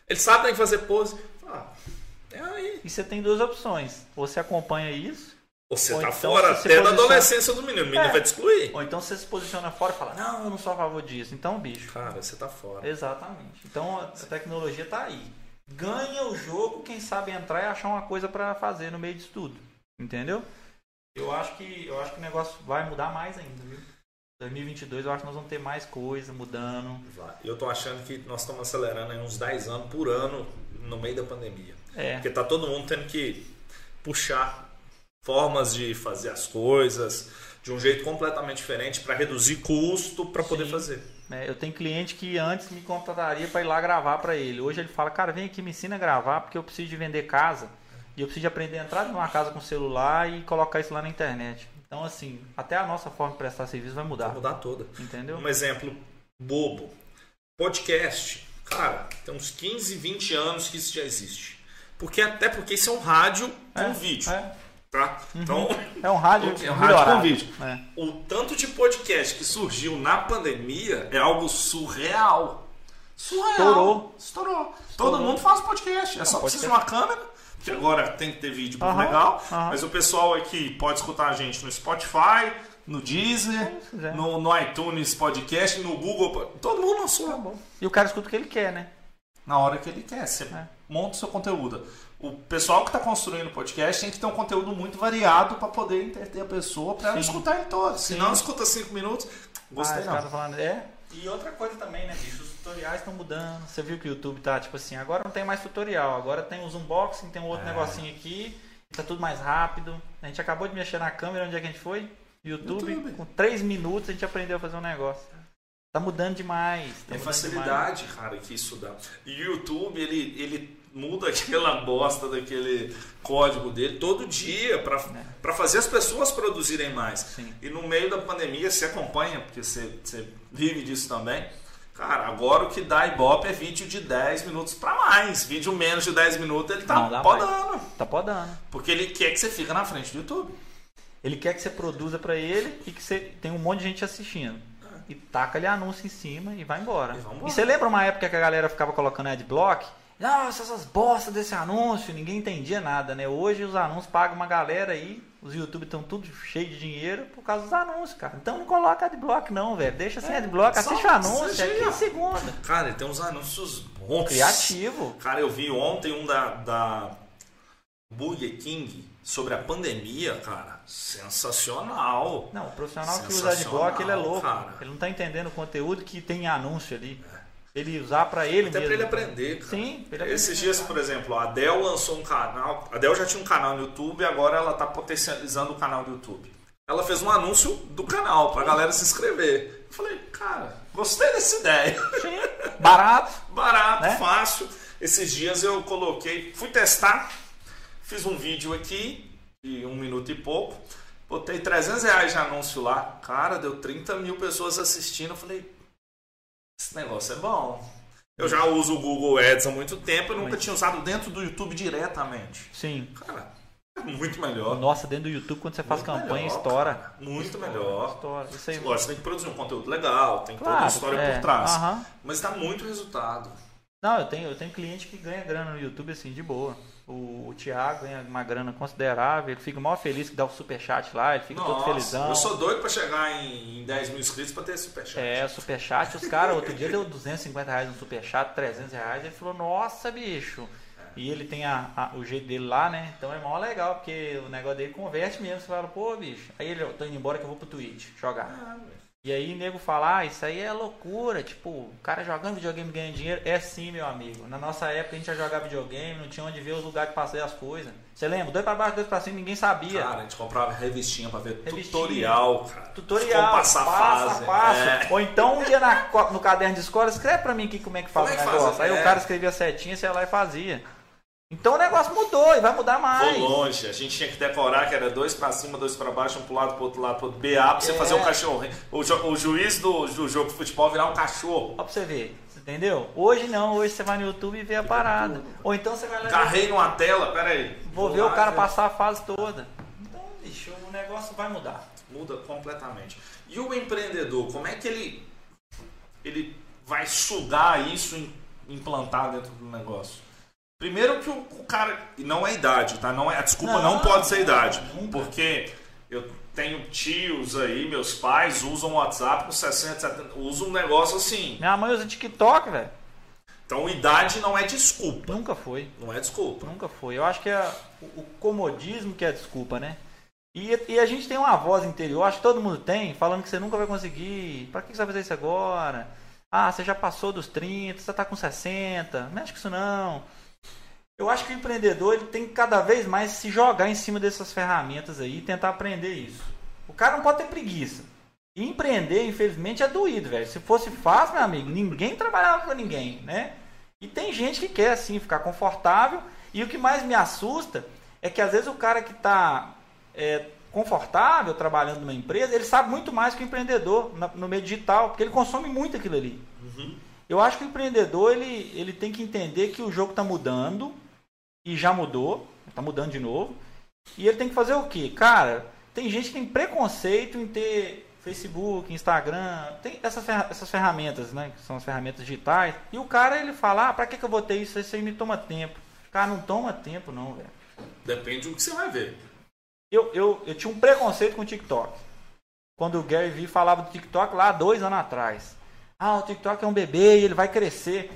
Ele sabe tem que fazer pose. Ah, é aí. E você tem duas opções. Você acompanha isso você Ou tá então fora até posiciona... da adolescência do menino. O menino é. vai te excluir. Ou então você se posiciona fora e fala, não, eu não sou a favor disso. Então, bicho. Cara, você tá fora. Exatamente. Então a tecnologia tá aí. Ganha o jogo quem sabe entrar e achar uma coisa para fazer no meio disso tudo. Entendeu? Eu acho que eu acho que o negócio vai mudar mais ainda, viu? 2022 eu acho que nós vamos ter mais coisa mudando. Eu tô achando que nós estamos acelerando aí uns 10 anos por ano no meio da pandemia. É. Porque tá todo mundo tendo que puxar formas de fazer as coisas de um jeito completamente diferente para reduzir custo para poder fazer. É, eu tenho cliente que antes me contrataria para ir lá gravar para ele. Hoje ele fala, cara, vem aqui me ensina a gravar porque eu preciso de vender casa e eu preciso de aprender a entrar numa casa com celular e colocar isso lá na internet. Então, assim, até a nossa forma de prestar serviço vai mudar. Vai mudar toda. Entendeu? Um exemplo bobo. Podcast. Cara, tem uns 15, 20 anos que isso já existe. Porque, até porque isso é um rádio com é, um vídeo. É. Tá? Uhum. Então, é um rádio, é um rádio com vídeo. É. O tanto de podcast que surgiu na pandemia é algo surreal. Surreal. Estourou. Estourou. Estourou. Todo mundo faz podcast. É só precisa de uma câmera. Que agora tem que ter vídeo uhum. legal. Uhum. Mas o pessoal aqui pode escutar a gente no Spotify, no Deezer, Isso, é. no, no iTunes Podcast, no Google. Todo mundo lançou. E o cara escuta o que ele quer, né? Na hora que ele quer. Você É. monta o seu conteúdo. O pessoal que está construindo o podcast tem que ter um conteúdo muito variado para poder entreter a pessoa, para ela escutar em todos. Se não escuta cinco minutos, gostei ah, não. Falando, é. E outra coisa também, né, bicho? Os tutoriais estão mudando. Você viu que o YouTube tá, tipo assim, agora não tem mais tutorial. Agora tem os unboxing, tem um outro É. negocinho aqui. Tá tudo mais rápido. A gente acabou de mexer na câmera, onde é que a gente foi? YouTube. YouTube. Com três minutos a gente aprendeu a fazer um negócio. Tá mudando demais. Tá Tem mudando facilidade, cara, que isso dá. E o YouTube, ele, ele muda aquela bosta daquele código dele todo dia para É. para fazer as pessoas produzirem mais. Sim. E no meio da pandemia, você acompanha, porque você, você vive disso também. Cara, agora o que dá Ibope é vídeo de 10 minutos para mais. Vídeo menos de 10 minutos, ele tá Não, podando. Tá podando. Porque ele quer que você fique na frente do YouTube. Ele quer que você produza pra ele e que você tem um monte de gente assistindo. E taca ali anúncio em cima e vai embora. E. E você lembra uma época que a galera ficava colocando adblock? Nossa, essas bostas desse anúncio, ninguém entendia nada, né? Hoje os anúncios pagam uma galera aí, os YouTube estão tudo cheio de dinheiro por causa dos anúncios, cara. Então não coloca adblock não, velho. Deixa sem adblock, É, só assiste o anúncio, seja- é 15 segundos. Cara, ele tem uns anúncios bons. Criativo. Cara, eu vi ontem um da, da Burger King sobre a pandemia, cara. Sensacional. Não, o profissional que usa adblock, ele é louco. cara. Ele não tá entendendo o conteúdo que tem anúncio ali. Ele usar pra ele Até mesmo. pra ele aprender, cara. Sim, ele aprender. Esses dias, por exemplo, a Adele lançou um canal. A Adele já tinha um canal no YouTube agora ela tá potencializando o canal do YouTube. Ela fez um anúncio do canal pra galera se inscrever. Eu falei, cara, gostei dessa ideia. Sim, barato. Barato, Né? fácil. Esses dias eu coloquei, fui testar, fiz um vídeo aqui de um minuto e pouco, botei 300 reais de anúncio lá, cara, deu 30 mil pessoas assistindo. Eu falei, esse negócio é bom. Eu já uso o Google Ads há muito tempo, eu nunca tinha usado dentro do YouTube diretamente. Sim. Cara, é muito melhor. Nossa, dentro do YouTube, quando você faz Muito campanha, melhor, estoura. cara. Muito melhor. Estoura. Isso aí. Lógico, você tem que produzir um conteúdo legal, tem toda Claro, uma história é. por trás. Aham. Mas dá muito resultado. Não, eu tenho, eu tenho cliente que ganha grana no YouTube assim, de boa. O, o Thiago ganha uma grana considerável, ele fica maior feliz que dá o superchat lá, ele fica todo Nossa, felizão. eu sou doido pra chegar em, em 10 mil inscritos pra ter superchat. É, superchat, os caras, outro dia deu 250 reais no superchat, 300 reais, ele falou, nossa, bicho. E ele tem a, a- o jeito dele lá, né? Então é mó legal, porque o negócio dele converte mesmo. Você fala, pô, bicho. Aí ele, eu tô indo embora que eu vou pro Twitch jogar. Ah. E aí nego fala, ah, isso aí é loucura, tipo, o cara jogando videogame ganhando dinheiro. É sim, meu amigo. Na nossa época a gente ia jogar videogame, não tinha onde ver os lugares que passei as coisas. Você lembra? Dois pra baixo, dois pra cima, ninguém sabia. Cara, a gente comprava revistinha pra ver Revistinha. tutorial, cara. Tutorial, Como passar passo a passo. É. Ou então ia na no caderno de escola, escreve pra mim aqui como é que faz Como o é faz? negócio. Aí É. o cara escrevia setinha, você ia lá e fazia. Então o negócio mudou e vai mudar mais. Vou longe, a gente tinha que decorar que era dois pra cima, dois pra baixo, um pro lado, pro outro lado, pro outro. BA pra você É. fazer um cachorro. O, ju- o juiz do, do jogo de futebol virar um cachorro. Ó pra você ver, entendeu? Hoje não, hoje você vai no YouTube e vê a parada. Ou então você vai lá Carrei numa tela, pera aí. vou ver lá o cara ver. passar a fase toda. Então, bicho, o negócio vai mudar. Muda completamente. E o empreendedor, como é que ele, ele vai sugar isso e implantar dentro do negócio? Primeiro que o, o cara. E não é idade, tá? Não é, a desculpa não, Não, pode ser idade. Porque eu tenho tios aí, meus pais usam o WhatsApp com 60, 70. Usam um negócio assim. Minha mãe usa TikTok, velho. Então idade não é desculpa. Nunca foi. Não é desculpa. Nunca foi. Eu acho que é o, comodismo que é a desculpa, né? E, e a gente tem uma voz interior, acho que todo mundo tem, falando que você nunca vai conseguir. Pra que você vai fazer isso agora? Ah, você já passou dos 30, você tá com 60, não mexe com isso não. Eu acho que o empreendedor ele tem que cada vez mais se jogar em cima dessas ferramentas aí e tentar aprender isso. O cara não pode ter preguiça. E empreender, infelizmente, é doído, velho. Se fosse fácil, meu amigo, ninguém trabalhava com ninguém, né? E tem gente que quer, assim, ficar confortável. E o que mais me assusta é que, às vezes, o cara que está confortável trabalhando numa empresa, ele sabe muito mais que o empreendedor no meio digital, porque ele consome muito aquilo ali. Eu acho que o empreendedor, ele, ele tem que entender que o jogo está mudando, e já mudou, está mudando de novo, e ele tem que fazer o quê? Cara, tem gente que tem preconceito em ter Facebook, Instagram, tem essas, ferra- essas ferramentas, né? Que são as ferramentas digitais. E o cara, ele fala, ah, pra que, que eu vou ter isso? Isso aí me toma tempo. Cara, não toma tempo não, velho. Depende do que você vai ver. Eu, eu, eu tinha um preconceito com o TikTok. quando o Gary Vee falava do TikTok lá dois anos atrás. Ah, o TikTok é um bebê e ele vai crescer.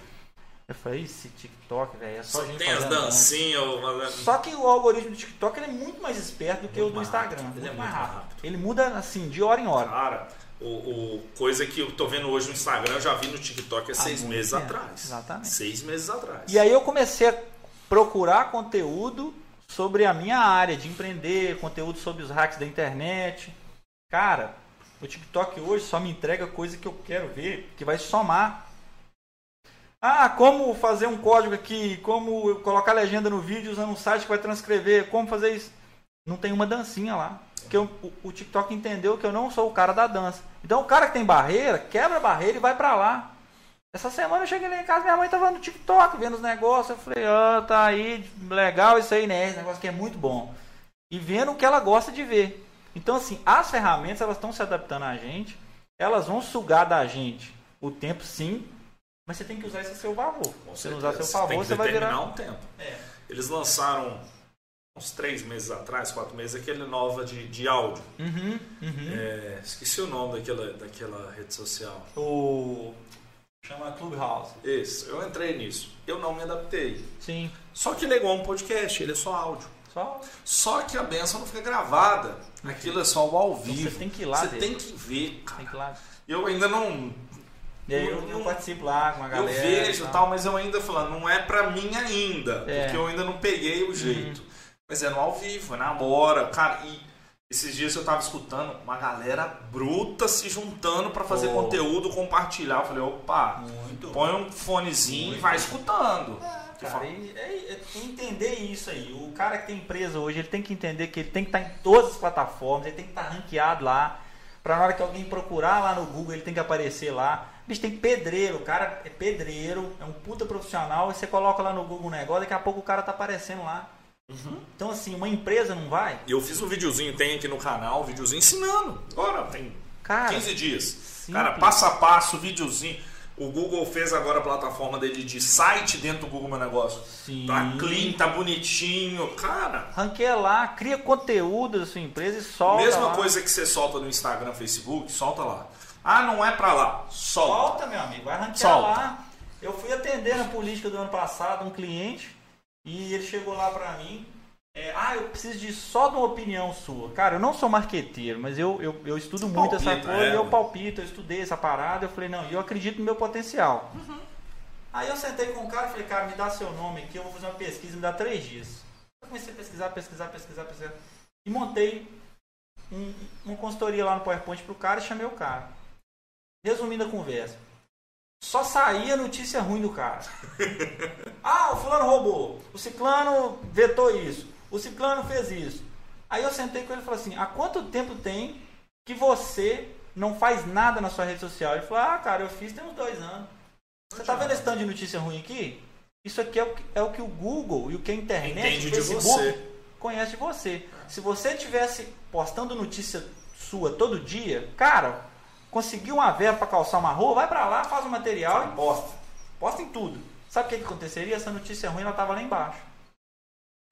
Eu falei, esse TikTok, velho, é só, Só gente tem as fazendo dança." dancinhas. ou- Só que o algoritmo do TikTok é muito mais esperto do que o do Instagram. rápido, ele é muito mais muito rápido. rápido. Ele muda assim, de hora em hora. Cara, o, o- coisa que eu tô vendo hoje no Instagram, eu já vi no TikTok há seis muito meses tempo, atrás. exatamente. Seis meses atrás. E aí eu comecei a procurar conteúdo sobre a minha área de empreender, conteúdo sobre os hacks da internet. Cara, o TikTok hoje só me entrega coisa que eu quero ver, que vai somar. Ah, como fazer um código aqui, como colocar legenda no vídeo usando um site que vai transcrever, como fazer isso. Não tem uma dancinha lá. Porque eu- o, o TikTok entendeu que eu não sou o cara da dança. Então o cara que tem barreira, quebra a barreira e vai pra lá. Essa semana eu cheguei lá em casa, minha mãe tava no TikTok vendo os negócios. Eu falei, ó, tá aí, legal isso aí, né? Esse negócio que é muito bom. E vendo o que ela gosta de ver. Então, assim, as ferramentas elas estão se adaptando a gente, elas vão sugar da gente o tempo sim, mas você tem que usar isso a seu favor. Com Se você não usar a seu favor, Tem que você vai virar. um tempo. É. Eles lançaram uns três meses atrás, quatro meses, aquele nova de, de áudio. Uhum, uhum. É, esqueci o nome daquela, daquela rede social. O. Chama Clubhouse. Isso, eu entrei nisso. Eu não me adaptei. Sim. Só que ele é igual um podcast, ele é só áudio. Só. Só que a benção não fica gravada. Aquilo é só ao Então vivo. você tem que ir lá Você ver. tem que ver, cara. Tem que ir lá. Eu ainda não. E aí eu, eu participo lá com a Eu galera. vejo e e tal, mas eu ainda falando, não é pra mim ainda. É. Uhum. Porque eu ainda não peguei o jeito. Mas é no ao vivo, é na hora. Cara, e esses dias eu tava escutando uma galera bruta se juntando pra fazer Oh. conteúdo, compartilhar. Eu falei, opa, Muito. põe um fonezinho e Muito. vai escutando. Eu Cara, e- é, é entender isso aí. O cara que tem empresa hoje, ele tem que entender que ele tem que estar em todas as plataformas, ele tem que estar ranqueado lá. Pra na hora que alguém procurar lá no Google, ele tem que aparecer lá. Bicho, tem pedreiro, o cara é pedreiro, é um puta profissional, e você coloca lá no Google um negócio, daqui a pouco o cara tá aparecendo lá. Uhum. Então assim, uma empresa não vai? Eu fiz um videozinho, tem aqui no canal, um videozinho ensinando. Agora tem Cara, 15 dias. simples. Cara, passo a passo, videozinho. O Google fez agora a plataforma dele de site dentro do Google Meu Negócio. Sim. Tá clean, tá bonitinho. Cara, ranqueia lá, cria conteúdo da sua empresa e solta mesma lá. coisa que você solta no Instagram, Facebook, solta lá. Ah, não é pra lá. Solta. Solta, meu amigo, vai ranquear Solta. lá. Eu fui atender na política do ano passado um cliente e ele chegou lá pra mim. É, ah, eu preciso de só de uma opinião sua. Cara, eu não sou marqueteiro, mas eu, eu, eu estudo muito essa palpita, coisa é, e eu palpito, eu estudei essa parada. Eu falei, não, eu acredito no meu potencial. Aí eu sentei com o cara e falei, cara, me dá seu nome aqui, eu vou fazer uma pesquisa, me dá três dias. Eu comecei a pesquisar, pesquisar, pesquisar, pesquisar. E montei um- uma consultoria lá no PowerPoint pro cara e chamei o cara. Resumindo a conversa. Só saía notícia ruim do cara. ah, o fulano roubou. O ciclano vetou isso. O ciclano fez isso. Aí eu sentei com ele e falei assim: há quanto tempo tem que você não faz nada na sua rede social? Ele falou: ah, cara, eu fiz tem uns dois anos. Você tá vendo esse tanto de notícia ruim aqui? Isso aqui é o que, é o, que o Google e o que a internet, Entende o de Facebook você. conhece de você. Se você tivesse postando notícia sua todo dia, cara, conseguiu uma verba pra calçar uma rua, vai pra lá, faz um material e posta. Posta em tudo. Sabe o que, que aconteceria? Essa notícia ruim ela tava lá embaixo.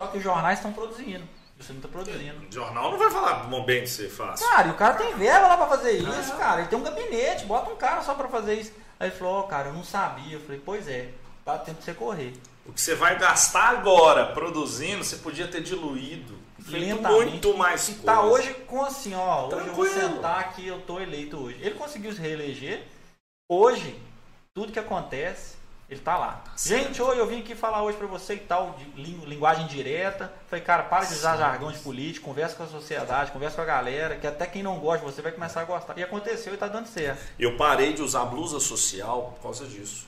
Só que os jornais estão produzindo. Você não tá produzindo. O jornal não vai falar bom bem que você faz. Cara, e o cara tem verba lá pra fazer isso, cara. Ele tem um gabinete, bota um cara só pra fazer isso. Aí ele falou, ó, cara, eu não sabia. Eu falei, pois é, dá tempo de você correr. O que você vai gastar agora produzindo, você podia ter diluído. Feito muito mais E coisa. tá hoje com assim, ó, hoje eu vou Tranquilo. sentar aqui, eu tô eleito hoje. Ele conseguiu se reeleger. Hoje, tudo que acontece, ele tá lá. certo. Gente, hoje eu vim aqui falar hoje pra você e tal, de lin- linguagem direta. Falei, cara, para de usar jargão de político, conversa com a sociedade, conversa com a galera, que até quem não gosta você vai começar a gostar. E aconteceu e tá dando certo. Eu parei de usar blusa social por causa disso.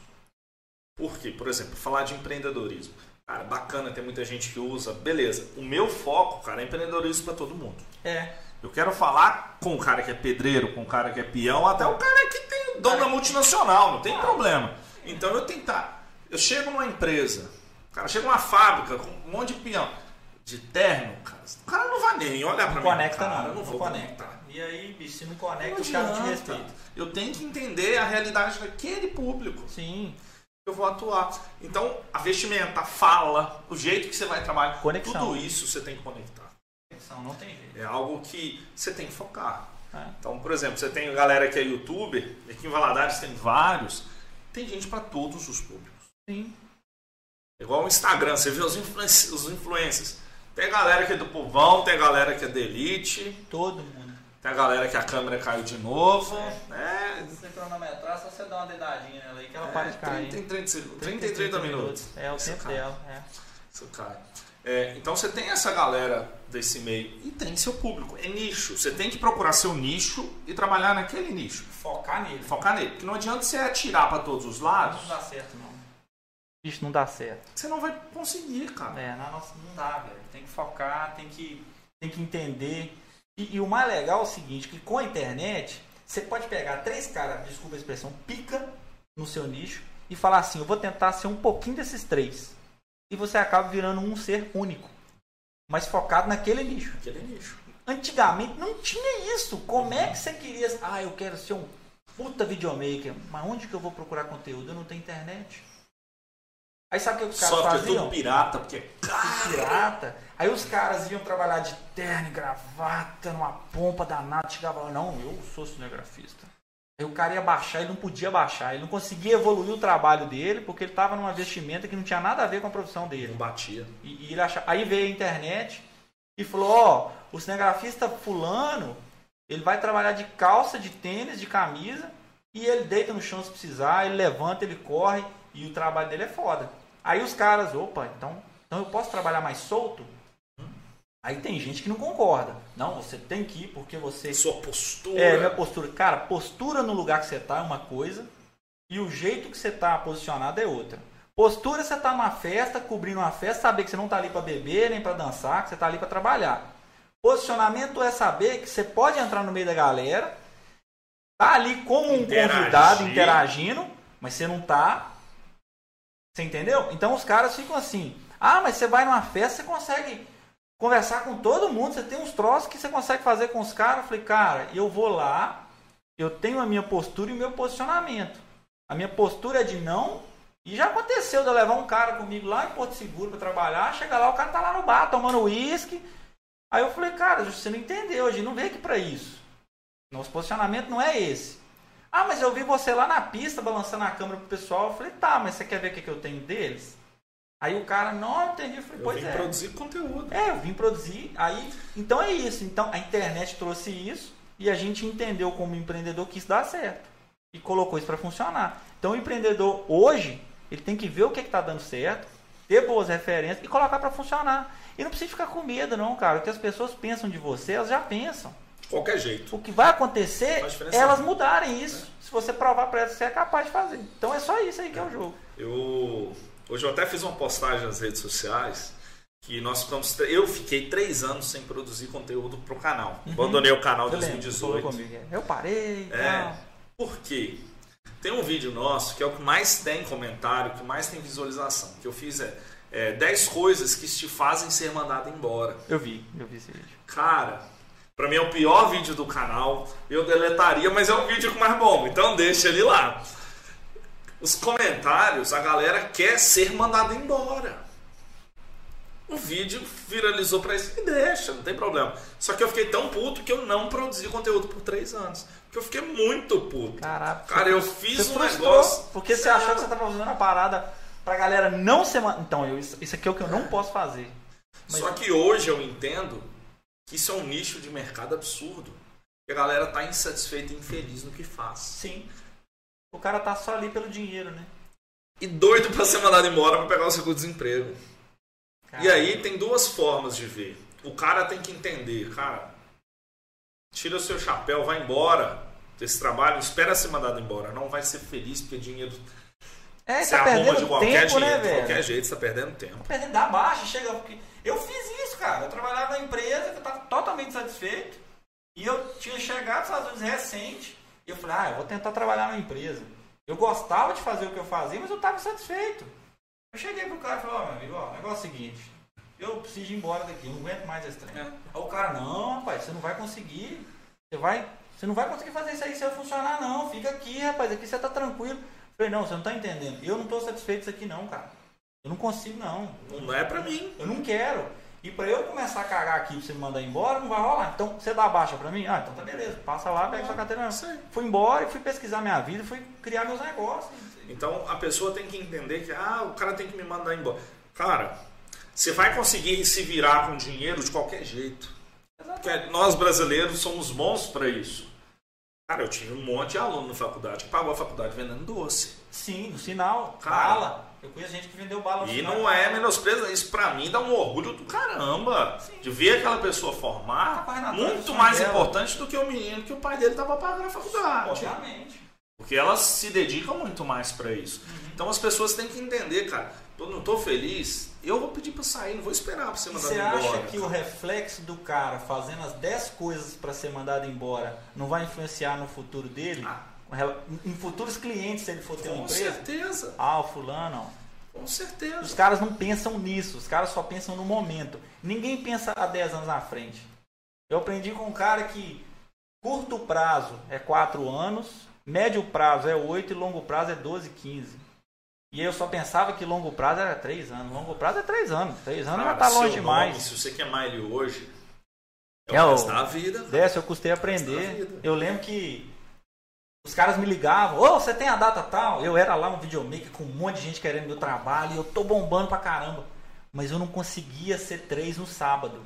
Por quê? Por exemplo, falar de empreendedorismo. Cara, bacana, tem muita gente que usa. Beleza. O meu foco, cara, é empreendedorismo para todo mundo. É. Eu quero falar com o cara que é pedreiro, com o cara que é peão, até o cara que tem dono da multinacional, não tem problema. Então eu tentar. Eu chego numa empresa, cara, chega numa fábrica com um monte de peão, de terno, cara. O cara não vai nem olhar pra Não mim. conecta cara, não, eu não vou conecta. conectar. E aí, bicho, se não conecta, Não não te adianta. respeitam. Eu tenho que entender a realidade daquele público. Sim. Eu vou atuar. Então, a vestimenta, a fala, o jeito que você vai trabalhar, Conexão. tudo isso você tem que conectar. Conexão, não tem jeito. É algo que você tem que focar. É. Então, por exemplo, você tem galera que é youtuber, aqui em Valadares tem vários, tem gente para todos os públicos. Sim. Igual o Instagram, você vê os, influencers, os influencers. Tem galera que é do povão, tem galera que é da elite. Todo mundo. Tem a galera que a câmera caiu de novo. É. é. Se você cronometrar, só você dá uma dedadinha nela aí que ela é, para de cair. 30, 30, 30, 30, 30 minutos. É o Isso tempo cai. dela. É. Isso cai. É, então você tem essa galera desse meio e tem seu público. É nicho. Você tem que procurar seu nicho e trabalhar naquele nicho. Focar nele. Focar nele. Porque não adianta você atirar para todos os lados. Não dá certo, não. Isso não dá certo. Você não vai conseguir, cara. É, na nossa, não dá, velho. Tem que focar, tem que, tem que entender e, e, o mais legal é o seguinte, que com a internet, você pode pegar três caras, desculpa a expressão, pica no seu nicho e falar assim, eu vou tentar ser um pouquinho desses três. E você acaba virando um ser único, mas focado naquele nicho. Aquele nicho. Antigamente não tinha isso. Como é que você queria... Ah, eu quero ser um puta videomaker. Mas onde que eu vou procurar conteúdo? Eu não tenho internet. Aí sabe o que os caras Software faziam? tudo pirata, porque é pirata. Aí os caras iam trabalhar de terno e gravata, numa pompa danada, chegava lá, não, eu sou cinegrafista. Aí o cara ia baixar, ele não podia baixar, ele não conseguia evoluir o trabalho dele, porque ele estava numa vestimenta que não tinha nada a ver com a profissão dele. Não batia. E, e ele achava, aí veio a internet e falou, ó, oh, o cinegrafista fulano, ele vai trabalhar de calça, de tênis, de camisa, e ele deita no chão se precisar, ele levanta, ele corre, e o trabalho dele é foda. Aí os caras, opa, então, então eu posso trabalhar mais solto? Aí tem gente que não concorda. Não, você tem que ir porque você. Sua postura. É, minha postura. Cara, postura no lugar que você está é uma coisa e o jeito que você está posicionado é outra. Postura você está numa festa, cobrindo uma festa, saber que você não está ali para beber nem para dançar, que você está ali para trabalhar. Posicionamento é saber que você pode entrar no meio da galera, tá ali como um Interagir. convidado interagindo, mas você não tá você entendeu? Então os caras ficam assim: ah, mas você vai numa festa, você consegue conversar com todo mundo, você tem uns troços que você consegue fazer com os caras. Eu falei, cara, eu vou lá, eu tenho a minha postura e o meu posicionamento. A minha postura é de não. E já aconteceu de eu levar um cara comigo lá em Porto Seguro para trabalhar, chega lá, o cara tá lá no bar tomando uísque. Aí eu falei, cara, você não entendeu, a gente não veio aqui para isso. Nosso posicionamento não é esse. Ah, mas eu vi você lá na pista balançando a câmera pro pessoal. Eu falei, tá, mas você quer ver o que, que eu tenho deles? Aí o cara, não, entendi. Eu falei, pois eu vim é. produzir conteúdo. É, eu vim produzir. Aí, então é isso. Então a internet trouxe isso e a gente entendeu como empreendedor que isso dá certo. E colocou isso para funcionar. Então o empreendedor hoje, ele tem que ver o que está dando certo, ter boas referências e colocar para funcionar. E não precisa ficar com medo, não, cara. O que as pessoas pensam de você, elas já pensam qualquer jeito. O que vai acontecer é elas mudarem isso. É. Se você provar para elas que você é capaz de fazer. Então é só isso aí que é o jogo. Eu hoje eu até fiz uma postagem nas redes sociais que nós ficamos eu fiquei três anos sem produzir conteúdo para o canal. Uhum. Abandonei o canal em 2018. Comigo. É. Eu parei. É, por quê? Tem um vídeo nosso que é o que mais tem comentário, que mais tem visualização. Que eu fiz é, é 10 coisas que te fazem ser mandado embora. Eu vi, eu vi esse vídeo. Cara, Pra mim é o pior vídeo do canal. Eu deletaria, mas é o vídeo mais bom. Então deixa ele lá. Os comentários, a galera quer ser mandada embora. O vídeo viralizou pra isso e deixa, não tem problema. Só que eu fiquei tão puto que eu não produzi conteúdo por três anos. Porque eu fiquei muito puto. Caraca. Cara, eu fiz um negócio. Porque você achou que você tava fazendo uma parada pra galera não ser. Então, eu, isso aqui é o que eu não posso fazer. Mas... Só que hoje eu entendo que isso é um nicho de mercado absurdo. E a galera tá insatisfeita e infeliz no que faz. Sim. O cara tá só ali pelo dinheiro, né? E doido para ser mandado embora para pegar o seguro-desemprego. E aí tem duas formas de ver. O cara tem que entender, cara, tira o seu chapéu, vai embora desse trabalho, espera ser mandado embora. Não vai ser feliz porque dinheiro é, você tá arruma de qualquer tempo, né, jeito, né, de qualquer jeito, você tá perdendo tempo. Tá perdendo da baixa, chega. Eu fiz isso, cara. Eu trabalhava na empresa, eu estava totalmente satisfeito. E eu tinha chegado nos Estados Unidos recente. E eu falei, ah, eu vou tentar trabalhar na empresa. Eu gostava de fazer o que eu fazia, mas eu estava insatisfeito. Eu cheguei pro cara e falei, ó, oh, meu amigo, ó, o negócio é o seguinte. Eu preciso ir embora daqui, eu não aguento mais esse trem. É. Aí o cara, não, rapaz, você não vai conseguir. Você vai. Você não vai conseguir fazer isso aí se eu funcionar, não. Fica aqui, rapaz, aqui você tá tranquilo. Eu falei, não, você não tá entendendo. Eu não tô satisfeito isso aqui não, cara. Eu não consigo, não. Não é pra mim. Eu não quero. E pra eu começar a cagar aqui pra você me mandar embora, não vai rolar. Então você dá baixa pra mim? Ah, então tá beleza. Passa lá, pega sua carteira. Aí. Fui embora e fui pesquisar minha vida, fui criar meus negócios. Então a pessoa tem que entender que ah, o cara tem que me mandar embora. Cara, você vai conseguir se virar com dinheiro de qualquer jeito. Porque nós brasileiros somos bons pra isso. Cara, eu tive um monte de aluno na faculdade que pagou a faculdade vendendo doce. Sim, no sinal, Cara. bala. Eu conheço gente que vendeu bala E não é menosprezo, isso pra mim dá um orgulho do caramba. De ver aquela pessoa Tá formar, do muito mais dela. importante do que o menino que o pai dele tava pagando a faculdade. Obviamente. Porque elas se dedicam muito mais pra isso. Uhum. Então as pessoas têm que entender, cara. Eu não tô feliz, eu vou pedir pra sair, não vou esperar pra você E mandar você acha embora. que o reflexo do cara fazendo as 10 coisas pra ser mandado embora não vai influenciar no futuro dele? Ah. Com Em futuros clientes, se ele for ter uma Com empresa? certeza, Ah, o fulano, com Os certeza. caras não pensam nisso, os caras só pensam no momento. Ninguém pensa há 10 anos na frente. Eu aprendi com um cara que curto prazo é 4 anos, médio prazo é 8 e longo prazo é 12, 15. E eu só pensava que longo prazo era 3 anos. Longo prazo é 3 anos. 3 anos já Cara, tá seu longe demais. se você quer ele hoje, é, É o o- resto da vida. Dessa eu custei aprender. Eu lembro que os caras me ligavam, ô, você tem a data tal? Eu era lá um videomaker com um monte de gente querendo meu trabalho e eu tô bombando pra caramba. Mas eu não conseguia ser três no sábado.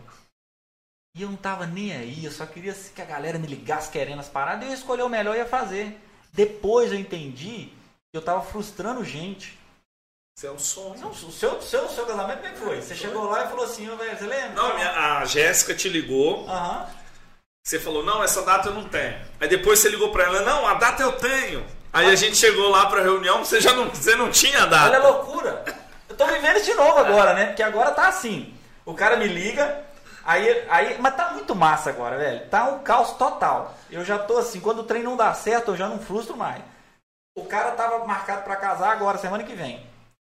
E eu não tava nem aí, eu só queria que a galera me ligasse querendo as paradas e eu escolhi o melhor e ia fazer. Depois eu entendi que eu tava frustrando gente. Isso é um sonho. Não, o seu, o seu, seu casamento como é foi? Você chegou lá e falou assim, velho, você lembra? Não, minha- a Jéssica te ligou, Aham. Você falou, não, essa data eu não tenho. Aí depois você ligou pra ela, não, a data eu tenho. Aí a gente chegou lá pra reunião, você já não, você não tinha a data. Olha a loucura. Eu tô vivendo de novo agora, né? Porque agora tá assim. O cara me liga, aí, aí. Mas tá muito massa agora, velho. Tá um caos total. Eu já tô assim, quando o trem não dá certo, eu já não frustro mais. O cara tava marcado pra casar agora, semana que vem.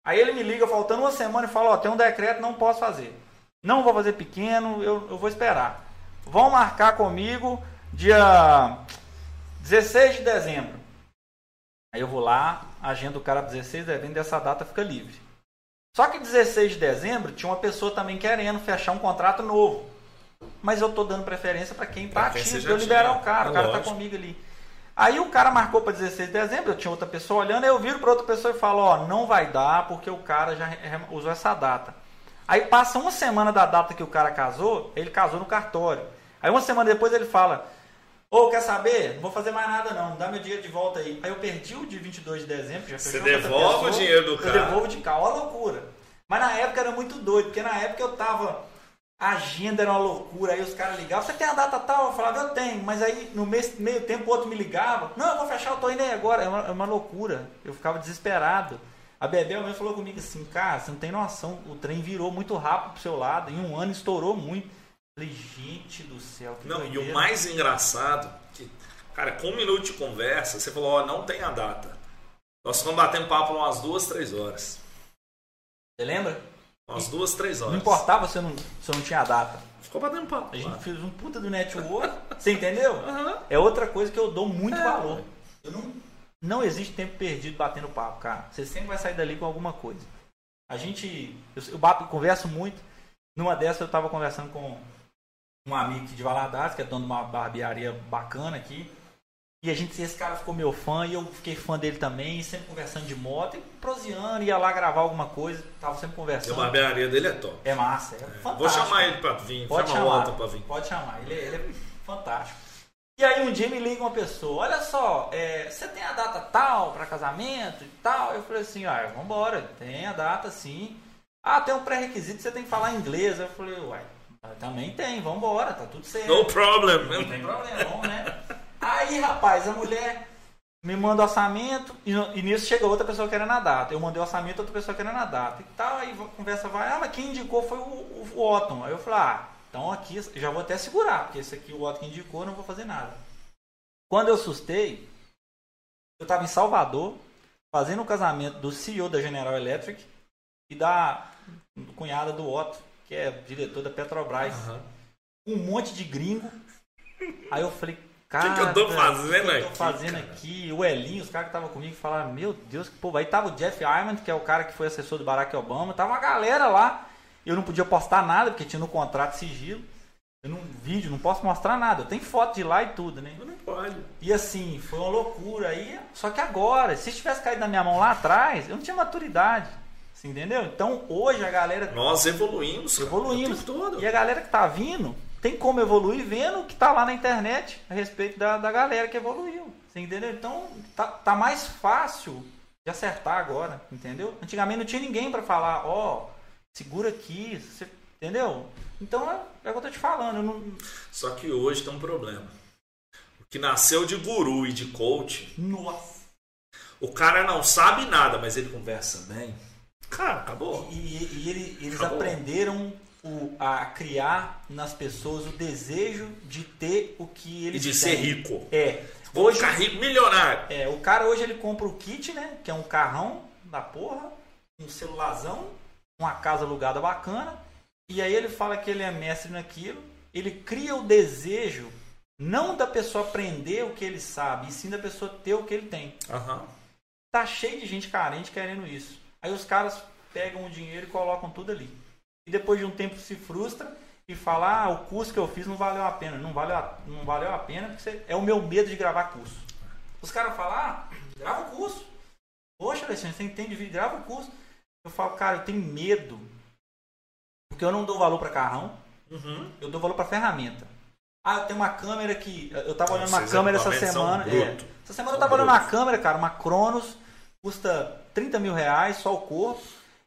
Aí ele me liga faltando uma semana e fala, ó, tem um decreto, não posso fazer. Não vou fazer pequeno, eu, eu vou esperar. Vão marcar comigo dia 16 de dezembro. Aí eu vou lá, agendo o cara para 16 de dezembro, dessa data fica livre. Só que 16 de dezembro tinha uma pessoa também querendo fechar um contrato novo. Mas eu tô dando preferência para quem tá ativo, eu liberar o cara, É o cara tá lógico. comigo ali. Aí o cara marcou para 16 de dezembro, eu tinha outra pessoa olhando, aí eu viro para outra pessoa e falo, ó, não vai dar porque o cara já usou essa data. Aí passa uma semana da data que o cara casou, ele casou no cartório. Aí uma semana depois ele fala, ô, quer saber? Não vou fazer mais nada não, dá meu dinheiro de volta aí. Aí eu perdi o de 22 de dezembro, já Você devolve o pessoa, dinheiro do Eu cara. devolvo de cá, ó a loucura. Mas na época era muito doido, porque na época eu tava. A agenda era uma loucura, aí os caras ligavam, você tem a data tal? Eu falava, eu tenho, mas aí no meio, meio tempo o outro me ligava, não, eu vou fechar, eu tô indo aí agora. É uma, é uma loucura. Eu ficava desesperado. A Bebel mesmo falou comigo assim, cara, você não tem noção, o trem virou muito rápido pro seu lado, em um ano estourou muito. Eu Falei, gente do céu, que Não, e doideira. o mais engraçado, que, cara, com um minuto de conversa, você falou, ó, não tem a data. Nós ficamos batendo papo umas duas, três horas. Você lembra? Umas duas, três horas. Não importava se eu não, se eu não tinha a data. Ficou batendo papo. A gente lá. fez um puta do network, você entendeu? Aham. É outra coisa que eu dou muito É. valor. Eu não, não existe tempo perdido batendo papo, cara. Você sempre vai sair dali com alguma coisa. A gente. Eu, eu bato, converso muito. Numa dessas eu tava conversando com um amigo aqui de Valadares, que é dono de uma barbearia bacana aqui. E a gente, esse cara ficou meu fã e eu fiquei fã dele também, sempre conversando de moto, e proseando, ia lá gravar alguma coisa, tava sempre E a conversando. barbearia dele é top. É massa, é, fantástico. Vou chamar ele pra vir, Pode chama chamar, o pra vir. pode chamar, ele, é- ele é fantástico. E aí um dia me liga uma pessoa, olha só, é, você tem a data tal para casamento e tal? Eu falei assim, ah, vambora, tem a data sim. Ah, tem um pré-requisito, você tem que falar inglês. Eu falei, uai, também tem, vambora, tá tudo certo. No problem. Não tem problema, vamos, né? Aí, rapaz, a mulher me manda o orçamento e, e nisso chega outra pessoa querendo a data. Eu mandei o orçamento, outra pessoa querendo a data. E tal, aí a conversa vai, ah, mas quem indicou foi o, o, o Otton. Aí eu falei, ah, então aqui já vou até segurar, porque esse aqui o Otton que indicou, não vou fazer nada. Quando eu assustei, eu estava em Salvador, fazendo o casamento do CEO da General Electric e da cunhada do Otto, que é diretor da Petrobras Aham. um monte de gringo. Aí eu falei, cara, que eu tô fazendo o que eu tô aqui, fazendo cara? aqui? O Elinho, os caras que estavam comigo falaram, meu Deus, que povo. Aí tava o Jeff Iman, que é o cara que foi assessor do Barack Obama, tava uma galera lá. Eu não podia postar nada, porque tinha no contrato sigilo. Eu não vídeo, não posso mostrar nada. Eu tenho foto de lá e tudo, né? Não pode. E assim, foi uma loucura aí. Só que agora, se tivesse caído na minha mão lá atrás, eu não tinha maturidade. Você entendeu? Então hoje a galera. Nós evoluímos. Evoluímos. o tempo todo. E a galera que tá vindo tem como evoluir vendo o que tá lá na internet a respeito da, da galera que evoluiu. Você entendeu? Então tá, tá mais fácil de acertar agora, entendeu? Antigamente não tinha ninguém para falar, ó, segura aqui, você, entendeu? Então é, é o que eu tô te falando. não- Só que hoje tem um problema. O que nasceu de guru e de coach, nossa. o cara não sabe nada, mas ele conversa bem. Cara, acabou. E, e- e ele- eles Acabou. aprenderam o- a criar nas pessoas o desejo de ter o que E eles de têm. ser rico. É. Vou Hoje, ficar rico, milionário. é, o cara hoje ele compra o kit, né? Que é um carrão da porra, um celularzão, uma casa alugada bacana. E aí ele fala que ele é mestre naquilo. Ele cria o desejo não da pessoa aprender o que ele sabe, e sim da pessoa ter o que ele tem. Aham. Tá cheio de gente carente querendo isso. Aí os caras pegam o dinheiro e colocam tudo ali. E depois de um tempo se frustra e fala: ah, o curso que eu fiz não valeu a pena. Não valeu a, não valeu a pena porque você- é o meu medo de gravar curso. Os caras falam: ah, grava o curso. Poxa, Alexandre, você entende vídeo, grava o curso. Eu falo, cara, eu tenho medo. Porque eu não dou valor para carrão, Uhum. eu dou valor para ferramenta. Ah, eu tenho uma câmera que. Eu tava olhando uma câmera essa equipamentos são semana. é. essa semana eu tava olhando uma câmera, cara, uma Cronos, custa 30 mil reais, só o corpo.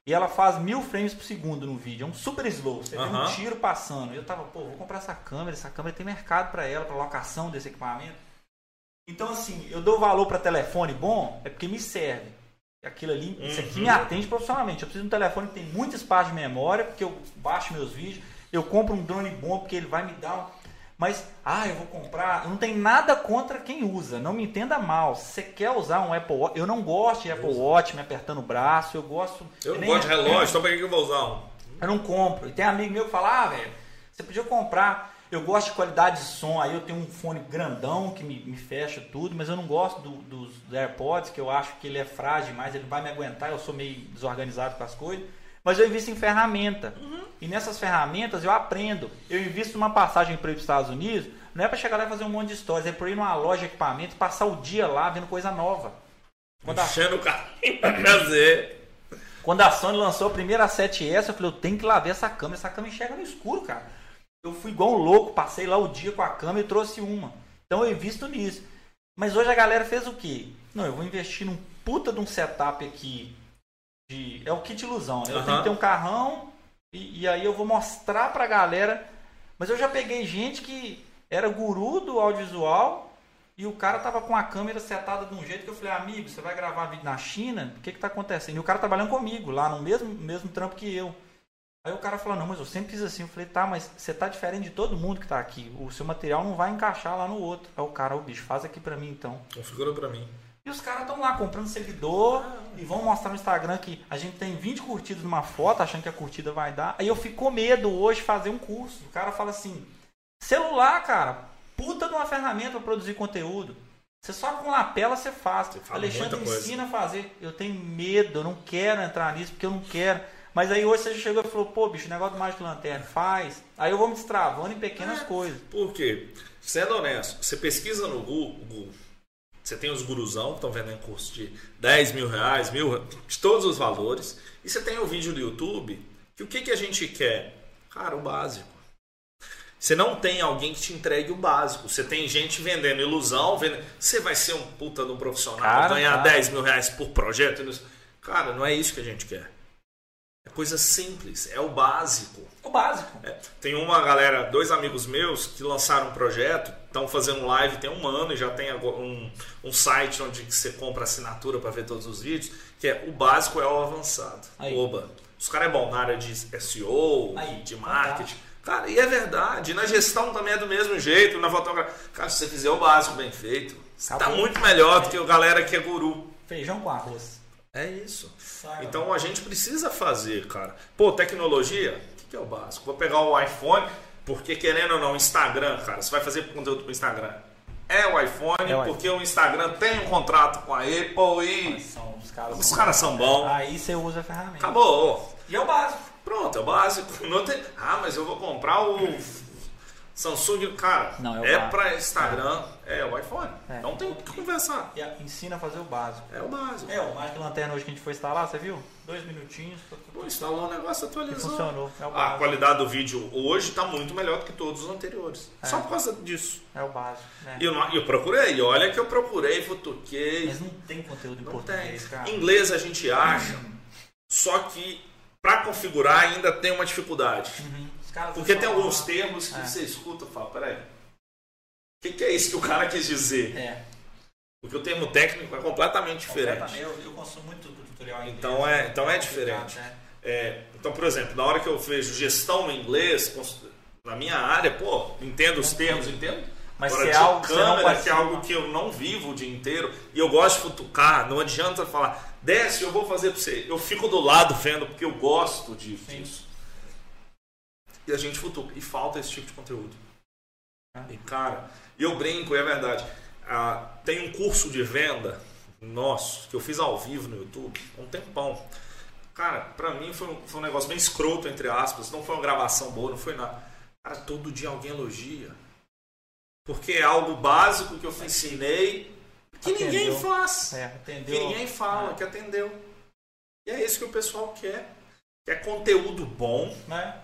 E ela faz mil frames por segundo no vídeo. É um super slow. Você vê um tiro passando. E eu tava, pô, vou comprar essa câmera. Essa câmera tem mercado para ela, para locação desse equipamento. Então, assim, eu dou valor para telefone bom, é porque me serve. Aquilo ali, isso aqui Uhum. me atende profissionalmente. Eu preciso de um telefone que tem muito espaço de memória, porque eu baixo meus vídeos. Eu compro um drone bom, porque ele vai me dar. Mas, ah, eu vou comprar. Não tenho nada contra quem usa. Não me entenda mal. Se você quer usar um Apple Watch, eu não gosto de Apple Watch me apertando o braço. Eu gosto. Eu não gosto de relógio, então pra que que eu vou usar um? eu não compro. E tem amigo meu que fala, ah, velho, você podia comprar. Eu gosto de qualidade de som, aí eu tenho um fone grandão que me, me fecha tudo, mas eu não gosto do- dos AirPods, que eu acho que ele é frágil demais, ele vai me aguentar, eu sou meio desorganizado com as coisas. Mas eu invisto em ferramenta. E nessas ferramentas eu aprendo. Eu invisto numa passagem para ir para os Estados Unidos, não é para chegar lá e fazer um monte de histórias, é para ir numa loja de equipamento e passar o dia lá vendo coisa nova. Quando a Enchendo o carrinho pra trazer. quando a Sony lançou a primeira 7S, eu falei, eu tenho que lá ver essa câmera. Essa câmera enxerga no escuro, cara. Eu fui igual um louco, passei lá o dia com a câmera e trouxe uma. Então eu invisto nisso. Mas hoje a galera fez o quê? Não, eu vou investir num puta de um setup aqui. De, é o kit ilusão, né? Eu tenho que ter um carrão e, e aí eu vou mostrar pra galera. Mas eu já peguei gente que era guru do audiovisual e o cara tava com a câmera setada de um jeito que eu falei, amigo, você vai gravar vídeo na China? O que que tá acontecendo? E o cara trabalhando comigo, lá no mesmo, mesmo trampo que eu. Aí o cara falou, não, mas eu sempre fiz assim. Eu falei, tá, mas você tá diferente de todo mundo que tá aqui. O seu material não vai encaixar lá no outro. Aí o cara, ô bicho, faz aqui pra mim então. Configura pra mim. E os caras estão lá comprando servidor e vão mostrar no Instagram que a gente tem 20 curtidas numa foto, achando que a curtida vai dar. Aí eu fico com medo hoje fazer um curso. O cara fala assim: celular, cara, puta de uma ferramenta para produzir conteúdo. Você só com lapela você faz. Você Alexandre ensina a fazer. Eu tenho medo, eu não quero entrar nisso porque eu não quero. Mas aí hoje você chegou e falou: pô, bicho, negócio do Mágico Lanterna, faz. Aí eu vou me destravando em pequenas coisas. Por quê? Sendo honesto, você pesquisa no Google, você tem os guruzão que estão vendendo curso de 10 mil reais, mil, de todos os valores, e você tem o vídeo do YouTube, que o que, que a gente quer? Cara, o básico. Você não tem alguém que te entregue o básico. Você tem gente vendendo ilusão, vendendo... você vai ser um puta de um profissional, Cara, ganhar cara. 10 mil reais por projeto. Cara, não é isso que a gente quer. É coisa simples, é o básico. O básico. É, tem uma galera, dois amigos meus que lançaram um projeto, estão fazendo live tem um ano e já tem agora um, um site onde você compra assinatura para ver todos os vídeos, que é o básico é o avançado. Aí. Oba. Os caras é bom na área de SEO, Aí, de marketing. Cara, e é verdade. Na gestão também é do mesmo jeito, na fotografia. Cara, se você fizer o básico bem feito, tá Acabou. muito melhor do que a galera que é guru. Feijão com arroz. É isso. Sai, Então a gente precisa fazer, cara. Pô, tecnologia, o que que é o básico? Vou pegar o iPhone, porque querendo ou não, Instagram, cara, você vai fazer conteúdo pro Instagram. É o iPhone, É o porque o Instagram tem um contrato com a Apple e. São, os caras Os são- caras são bons. Aí você usa a ferramenta. Acabou. E é o básico. Pronto, é o básico. Não tem... Ah, mas eu vou comprar o Samsung, cara, Não, é é para Instagram, é. o iPhone. É. Não tem o que conversar. E ensina a fazer o básico. É o básico. É, o que lanterna hoje que a gente foi instalar, você viu? Dois minutinhos. Pô, instalou o negócio, atualizou. funcionou. É A qualidade do vídeo hoje está muito melhor do que todos os anteriores. É. Só por causa disso. É o básico. né? E eu, eu procurei, e olha que eu procurei, futuquei. Mas não tem conteúdo em Não tem. português, cara. Inglês a gente acha, só que para configurar ainda tem uma dificuldade. Uhum. Os caras Porque tem alguns termos que É. você escuta e fala, peraí, o que, que é isso que o cara quis dizer? É. Porque o termo técnico é completamente diferente. Completamente. Eu, eu consumo muito do tutorial em inglês. Então é- então é diferente. né? É, então, por exemplo, na hora que eu vejo gestão em inglês, na minha área, pô, entendo os termos, entendo. Mas Agora, se é de algo câmera, que é algo que eu não vivo o dia inteiro, e eu gosto de futucar, não adianta falar, desce, eu vou fazer pra você. Eu fico do lado vendo, porque eu gosto de- Sim. E a gente futuca, e falta esse tipo de conteúdo. É. E cara, eu brinco, é verdade. Ah, tem um curso de venda nosso, que eu fiz ao vivo no YouTube, há um tempão. Cara, pra mim foi um, foi um negócio bem escroto, entre aspas. Não foi uma gravação boa, não foi nada. Cara, todo dia alguém elogia. Porque é algo básico que eu ensinei que Atendeu. ninguém faz. É, Que ninguém fala, É. que atendeu. E é isso que o pessoal quer. Quer conteúdo bom, Né?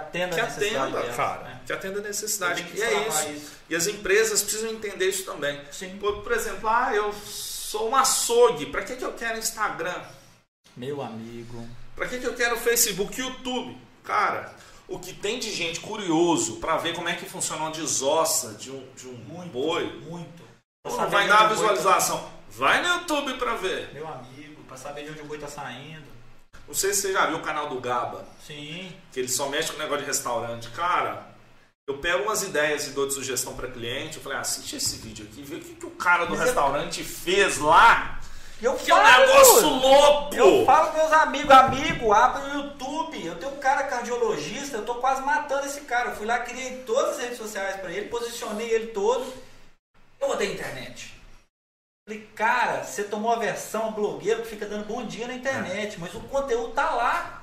Que, atenda que a necessidade atenda, delas, cara. né? Que atenda a necessidade. E é destravar isso. E as empresas precisam entender isso também. Sim. Por, por exemplo, ah, eu sou um açougue. Pra que, que eu quero Instagram? Meu amigo. Pra que, que eu quero Facebook, YouTube? Cara, o que tem de gente curioso pra ver como é que funciona uma desossa de um, de um Muito. boi, Muito. Pô, vai dar a tá- visualização. Vai no YouTube pra ver. Meu amigo, pra saber de onde o boi tá saindo. Não sei se você já viu o canal do Gaba, Sim. que ele só mexe com negócio de restaurante. Cara, eu pego umas ideias e dou de sugestão pra cliente. Eu falei, assiste esse vídeo aqui, vê o que, que o cara do Mas restaurante fez lá. Eu Que é um falo, negócio louco! Eu falo com meus amigos, amigo, abre o YouTube. Eu tenho um cara cardiologista, eu tô quase matando esse cara. Eu fui lá, criei todas as redes sociais pra ele, posicionei ele todo. Eu botei internet. Falei, cara, você tomou a versão blogueiro que fica dando bom dia na internet, mas o conteúdo tá lá.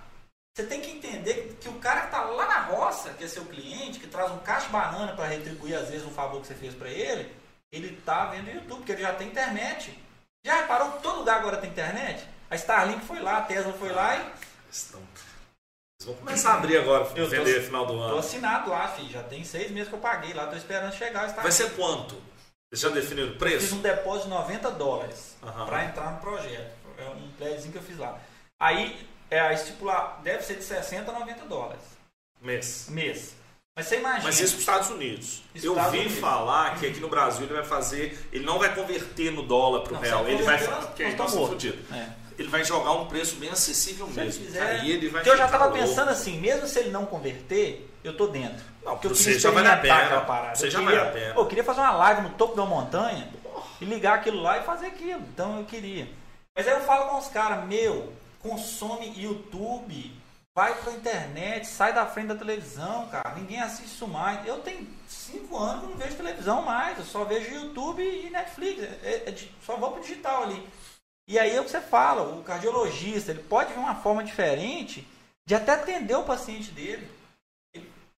Você tem que entender que o cara que tá lá na roça, que é seu cliente, que traz um cacho de banana para retribuir às vezes um favor que você fez para ele, ele tá vendo o YouTube, porque ele já tem internet. Já reparou que todo lugar agora tem internet? A Starlink foi lá, a Tesla foi lá e Estão- Eles vão começar a abrir agora, Eu tô- vender no final do tô ano. assinado lá, filho. Já tem seis meses que eu paguei lá, tô esperando chegar. Vai ser quanto? Vocês já definiram o Fiz preço? um depósito de 90 dólares Aham. para entrar no projeto. É um pledzinho que eu fiz lá. Aí, é, a estipular deve ser de 60 a 90 dólares Mês. mês. Mas você imagina. Mas isso para os Estados Unidos. Isso eu Estados vi Unidos. falar que aqui no Brasil ele vai fazer. Ele não vai converter no dólar para o real. Ele vai. nós- Porque nós então tá fudido. É. Ele vai jogar um preço bem acessível Se ele mesmo. fizer- Aí ele vai Porque eu já ficar tava louco. pensando assim, mesmo se ele não converter, eu tô dentro. Não, Porque eu queria você já vale a pena. aquela parada. Você Eu já queria- vale a pena. Eu queria fazer uma live no topo da montanha e ligar aquilo lá e fazer aquilo. Então eu queria. Mas aí eu falo com os caras, meu, consome YouTube, vai pra internet, sai da frente da televisão, cara. Ninguém assiste isso mais. Eu tenho cinco anos que não vejo televisão mais. Eu só vejo YouTube e Netflix. É- é di- só vou pro digital ali. E aí é o que você fala, o cardiologista, ele pode ver uma forma diferente de até atender o paciente dele.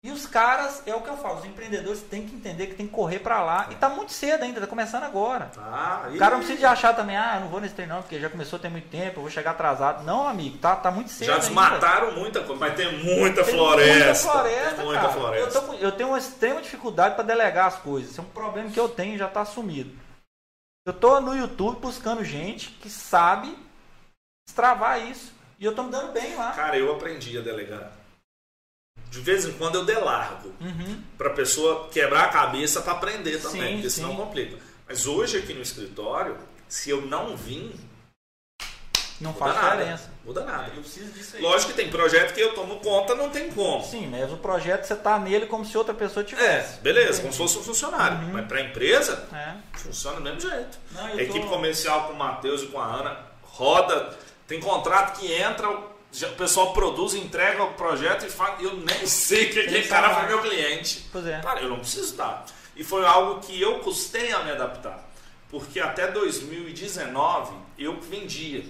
E os caras, é o que eu falo, os empreendedores têm que entender que tem que correr pra lá. E tá muito cedo ainda, tá começando agora. Tá, O cara não precisa de achar também, ah, eu não vou nesse treino não, porque já começou a ter muito tempo, eu vou chegar atrasado. Não, amigo, tá, tá muito cedo Já ainda. desmataram muita coisa, mas tem muita Tem floresta. Muita floresta, tem muita cara. floresta. Eu, tô eu tenho uma extrema dificuldade para delegar as coisas. Isso é um problema que eu tenho já está assumido. Eu tô no YouTube buscando gente que sabe destravar isso. E eu tô me dando bem lá. Cara, eu aprendi a delegar. De vez em quando eu delargo. Uhum. Pra pessoa quebrar a cabeça pra aprender também, Sim, porque senão sim. complica. Mas hoje aqui no escritório, se eu não vim, Não faz nada. diferença. Muda nada. Eu preciso disso aí. Lógico que tem projeto que eu tomo conta, não tem como. Sim, mas o projeto você tá nele como se outra pessoa tivesse. É, beleza, como se fosse um funcionário. Uhum. Mas pra empresa, É. funciona do mesmo jeito. Não, A equipe tô- comercial com o Matheus e com a Ana roda, tem contrato que entra, já- o pessoal produz, entrega o projeto e fala, eu nem sei que aquele cara foi meu cliente. Pois é. Cara, eu não preciso dar. E foi algo que eu custei a me adaptar. Porque até 2019 eu vendia.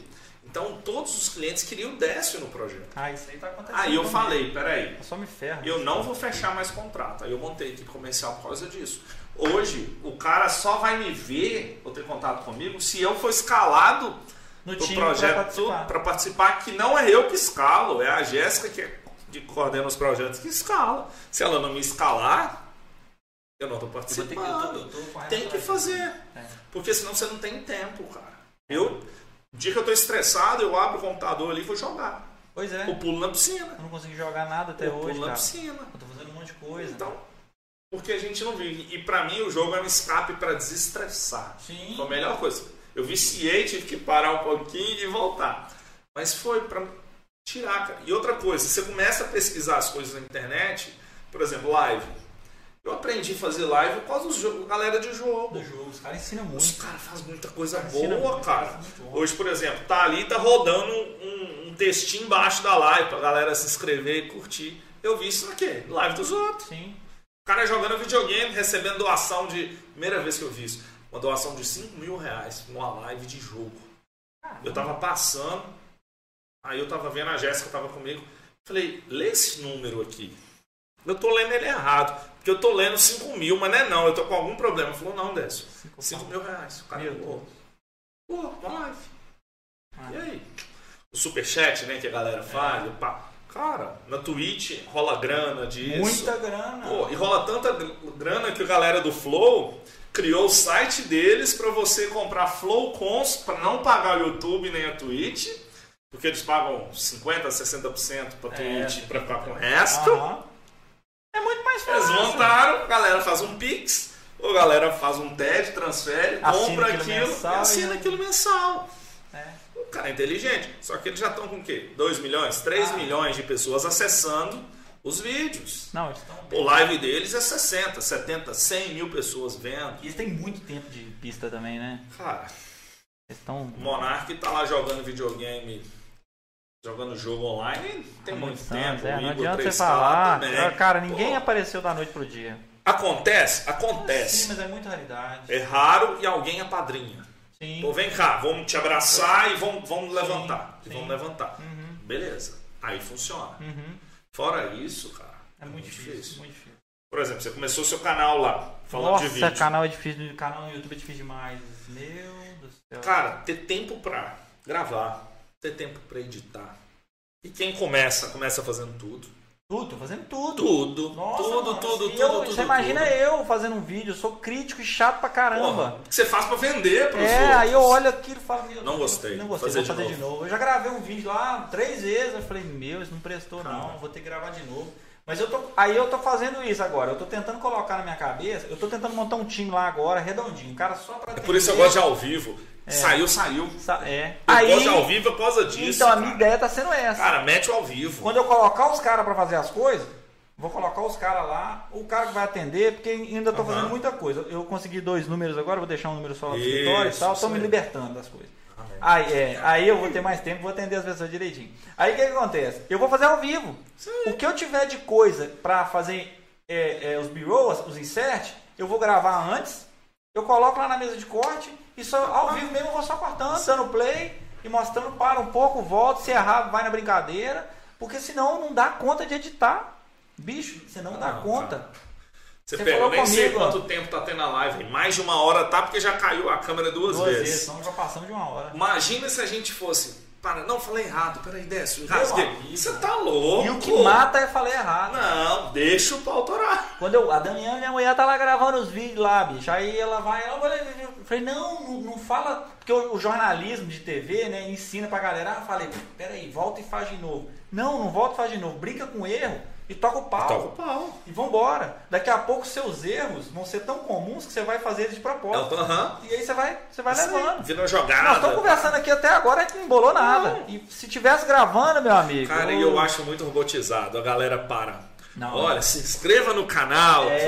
Então todos os clientes queriam Décio no projeto. Ah, isso aí tá acontecendo. Aí eu falei, peraí, Eu só me ferro. eu não vou fechar mais contrato. Aí eu montei equipe comercial por causa disso. Hoje, o cara só vai me ver ou ter contato comigo se eu for escalado no do projeto participar. para participar, que não é eu que escalo, é a Jéssica que, é- que coordena os projetos que escala. Se ela não me escalar, eu não estou Eu que- eu tô- participando. eu tô Tem que fazer. É. Porque senão você não tem tempo, cara. Eu, o dia que eu tô estressado, eu abro o computador ali e vou jogar. Pois é. Eu pulo na piscina. Eu não consegui jogar nada até eu hoje, pulo na cara. piscina. Eu tô fazendo um monte de coisa. Então, porque a gente não vive. E pra mim o jogo é um escape pra desestressar. Sim. Foi a melhor coisa. Eu viciei, tive que parar um pouquinho e voltar. Mas foi pra tirar, cara. E outra coisa, você começa a pesquisar as coisas na internet, por exemplo, live. Eu aprendi a fazer live por causa da galera de jogo. Do jogo. Os caras ensinam Os muito. caras fazem muita coisa boa, cara. Hoje, por exemplo, tá ali, tá rodando um, um textinho embaixo da live pra galera se inscrever e curtir. Eu vi isso aqui, live dos outros. Sim. O cara jogando videogame, recebendo doação de. Primeira vez que eu vi isso. Uma doação de 5 mil reais numa live de jogo. Eu tava passando, aí eu tava vendo a Jéssica tava comigo. Falei, lê esse número aqui. Eu tô lendo ele errado. Porque eu tô lendo 5 mil, mas não é não, eu tô com algum problema. Falou, não, Décio. 5 mil reais. O cara falou, pô, uma live. Ah. E aí? O superchat, né, que a galera faz. pá. Cara, na Twitch rola grana disso. Muita grana. Pô, e rola tanta gr- grana que a galera do Flow criou o site deles para você comprar Flow Cons para não pagar o YouTube nem a Twitch, porque eles pagam 50, 60% para Twitch para ficar com o resto. Aham. É muito mais Eles fácil. montaram, a galera faz um Pix, ou a galera faz um TED, transfere, Assina compra aquilo aquilo, mensal e assina e- aquilo mensal. É. O cara é inteligente. Só que eles já estão com o quê? 2 milhões? 3 Ah. milhões de pessoas acessando os vídeos. Não, eles estão O live deles é 60, 70, 100 mil pessoas vendo. Eles têm muito tempo de pista também, né? Cara, Eles estão. o Monark tá lá jogando videogame, jogando jogo online, tem muito tempo. É, o não Igor adianta você 3K falar. também. Cara, ninguém Pô, apareceu da noite pro dia. Acontece? Sim, Acontece. mas é muita raridade. É raro e alguém apadrinha. Sim. Pô, vem cá, vamos te abraçar e vamos, vamos Sim, levantar. E sim. vamos levantar. Uhum, Beleza. Aí funciona. uhum. Fora isso, cara, É muito difícil, muito difícil. Por exemplo, você começou seu canal lá, falando Nossa, de vídeo. canal é difícil, canal no YouTube é difícil demais. Meu do céu. Cara, ter tempo pra gravar, ter tempo pra editar. E quem começa, começa fazendo tudo. Tudo, tô fazendo tudo. Tudo, Nossa, tudo, mano, tudo, tudo, eu- tudo. Você imagina tudo. eu fazendo um vídeo, eu sou crítico e chato pra caramba. Porra, que você faz pra vender pros É, outros. aí eu olho aquilo e falo, Não gostei, Não gostei, fazer vou de fazer de novo. Eu já gravei um vídeo lá três vezes, eu falei, meu, isso não prestou não, vou ter que gravar de novo. Mas eu tô, aí eu tô fazendo isso agora, eu tô tentando colocar na minha cabeça, eu tô tentando montar um time lá agora, redondinho, cara só pra É por isso que eu gosto de ao vivo. Saiu, saiu. Sa- É. Eu Aí, ao vivo por causa disso. então a cara. minha ideia tá sendo essa. Cara, mete o ao vivo. Quando eu colocar os caras pra fazer as coisas, vou colocar os caras lá, o cara que vai atender, porque ainda tô Aham. fazendo muita coisa. Eu consegui dois números agora, vou deixar um número só no Isso, escritório e tal, isso me libertando das coisas. Amém. Aí, é, aí eu vou ter mais tempo, vou atender as pessoas direitinho. Aí o que, que acontece? Eu vou fazer ao vivo. O que eu tiver de coisa pra fazer é, é, os b-rolls, os insert, eu vou gravar antes, eu coloco lá na mesa de corte e só ao vivo mesmo eu vou só cortando, dando play e mostrando, para um pouco, volta, se errar, vai na brincadeira, porque senão não dá conta de editar. Bicho, você não dá Não, conta. cara. Você, Você pega, nem sei comigo, ó. quanto tempo tá tendo a live. Mais de uma hora tá, porque já caiu a câmera duas, Duas vezes, vezes. senão já passamos de uma hora. Imagina se a gente fosse. Para, não, falei errado. Peraí, Décio, amigo. Você tá louco? E o que mata é falar errado. Não, deixa o pau torar. Quando eu, a Daniela, minha mulher, tá lá gravando os vídeos lá, bicho. Aí ela vai, ela vai, eu falei, não, não, não fala. Porque o, o jornalismo de TV, né, ensina pra galera. Ah, falei, peraí, volta e faz de novo. Não, não volta e faz de novo. Brinca com erro e toca o pau. Toca o pau. E vambora. Daqui a pouco seus erros vão ser tão comuns que você vai fazer eles de propósito. Aham. E aí você vai, você vai Isso aí, levando. Vira uma Nós jogada. estamos conversando aqui até agora e não embolou nada. E se tivesse gravando, meu amigo. Cara, e eu acho muito robotizado. A galera para. Não. Olha, se inscreva no canal. É.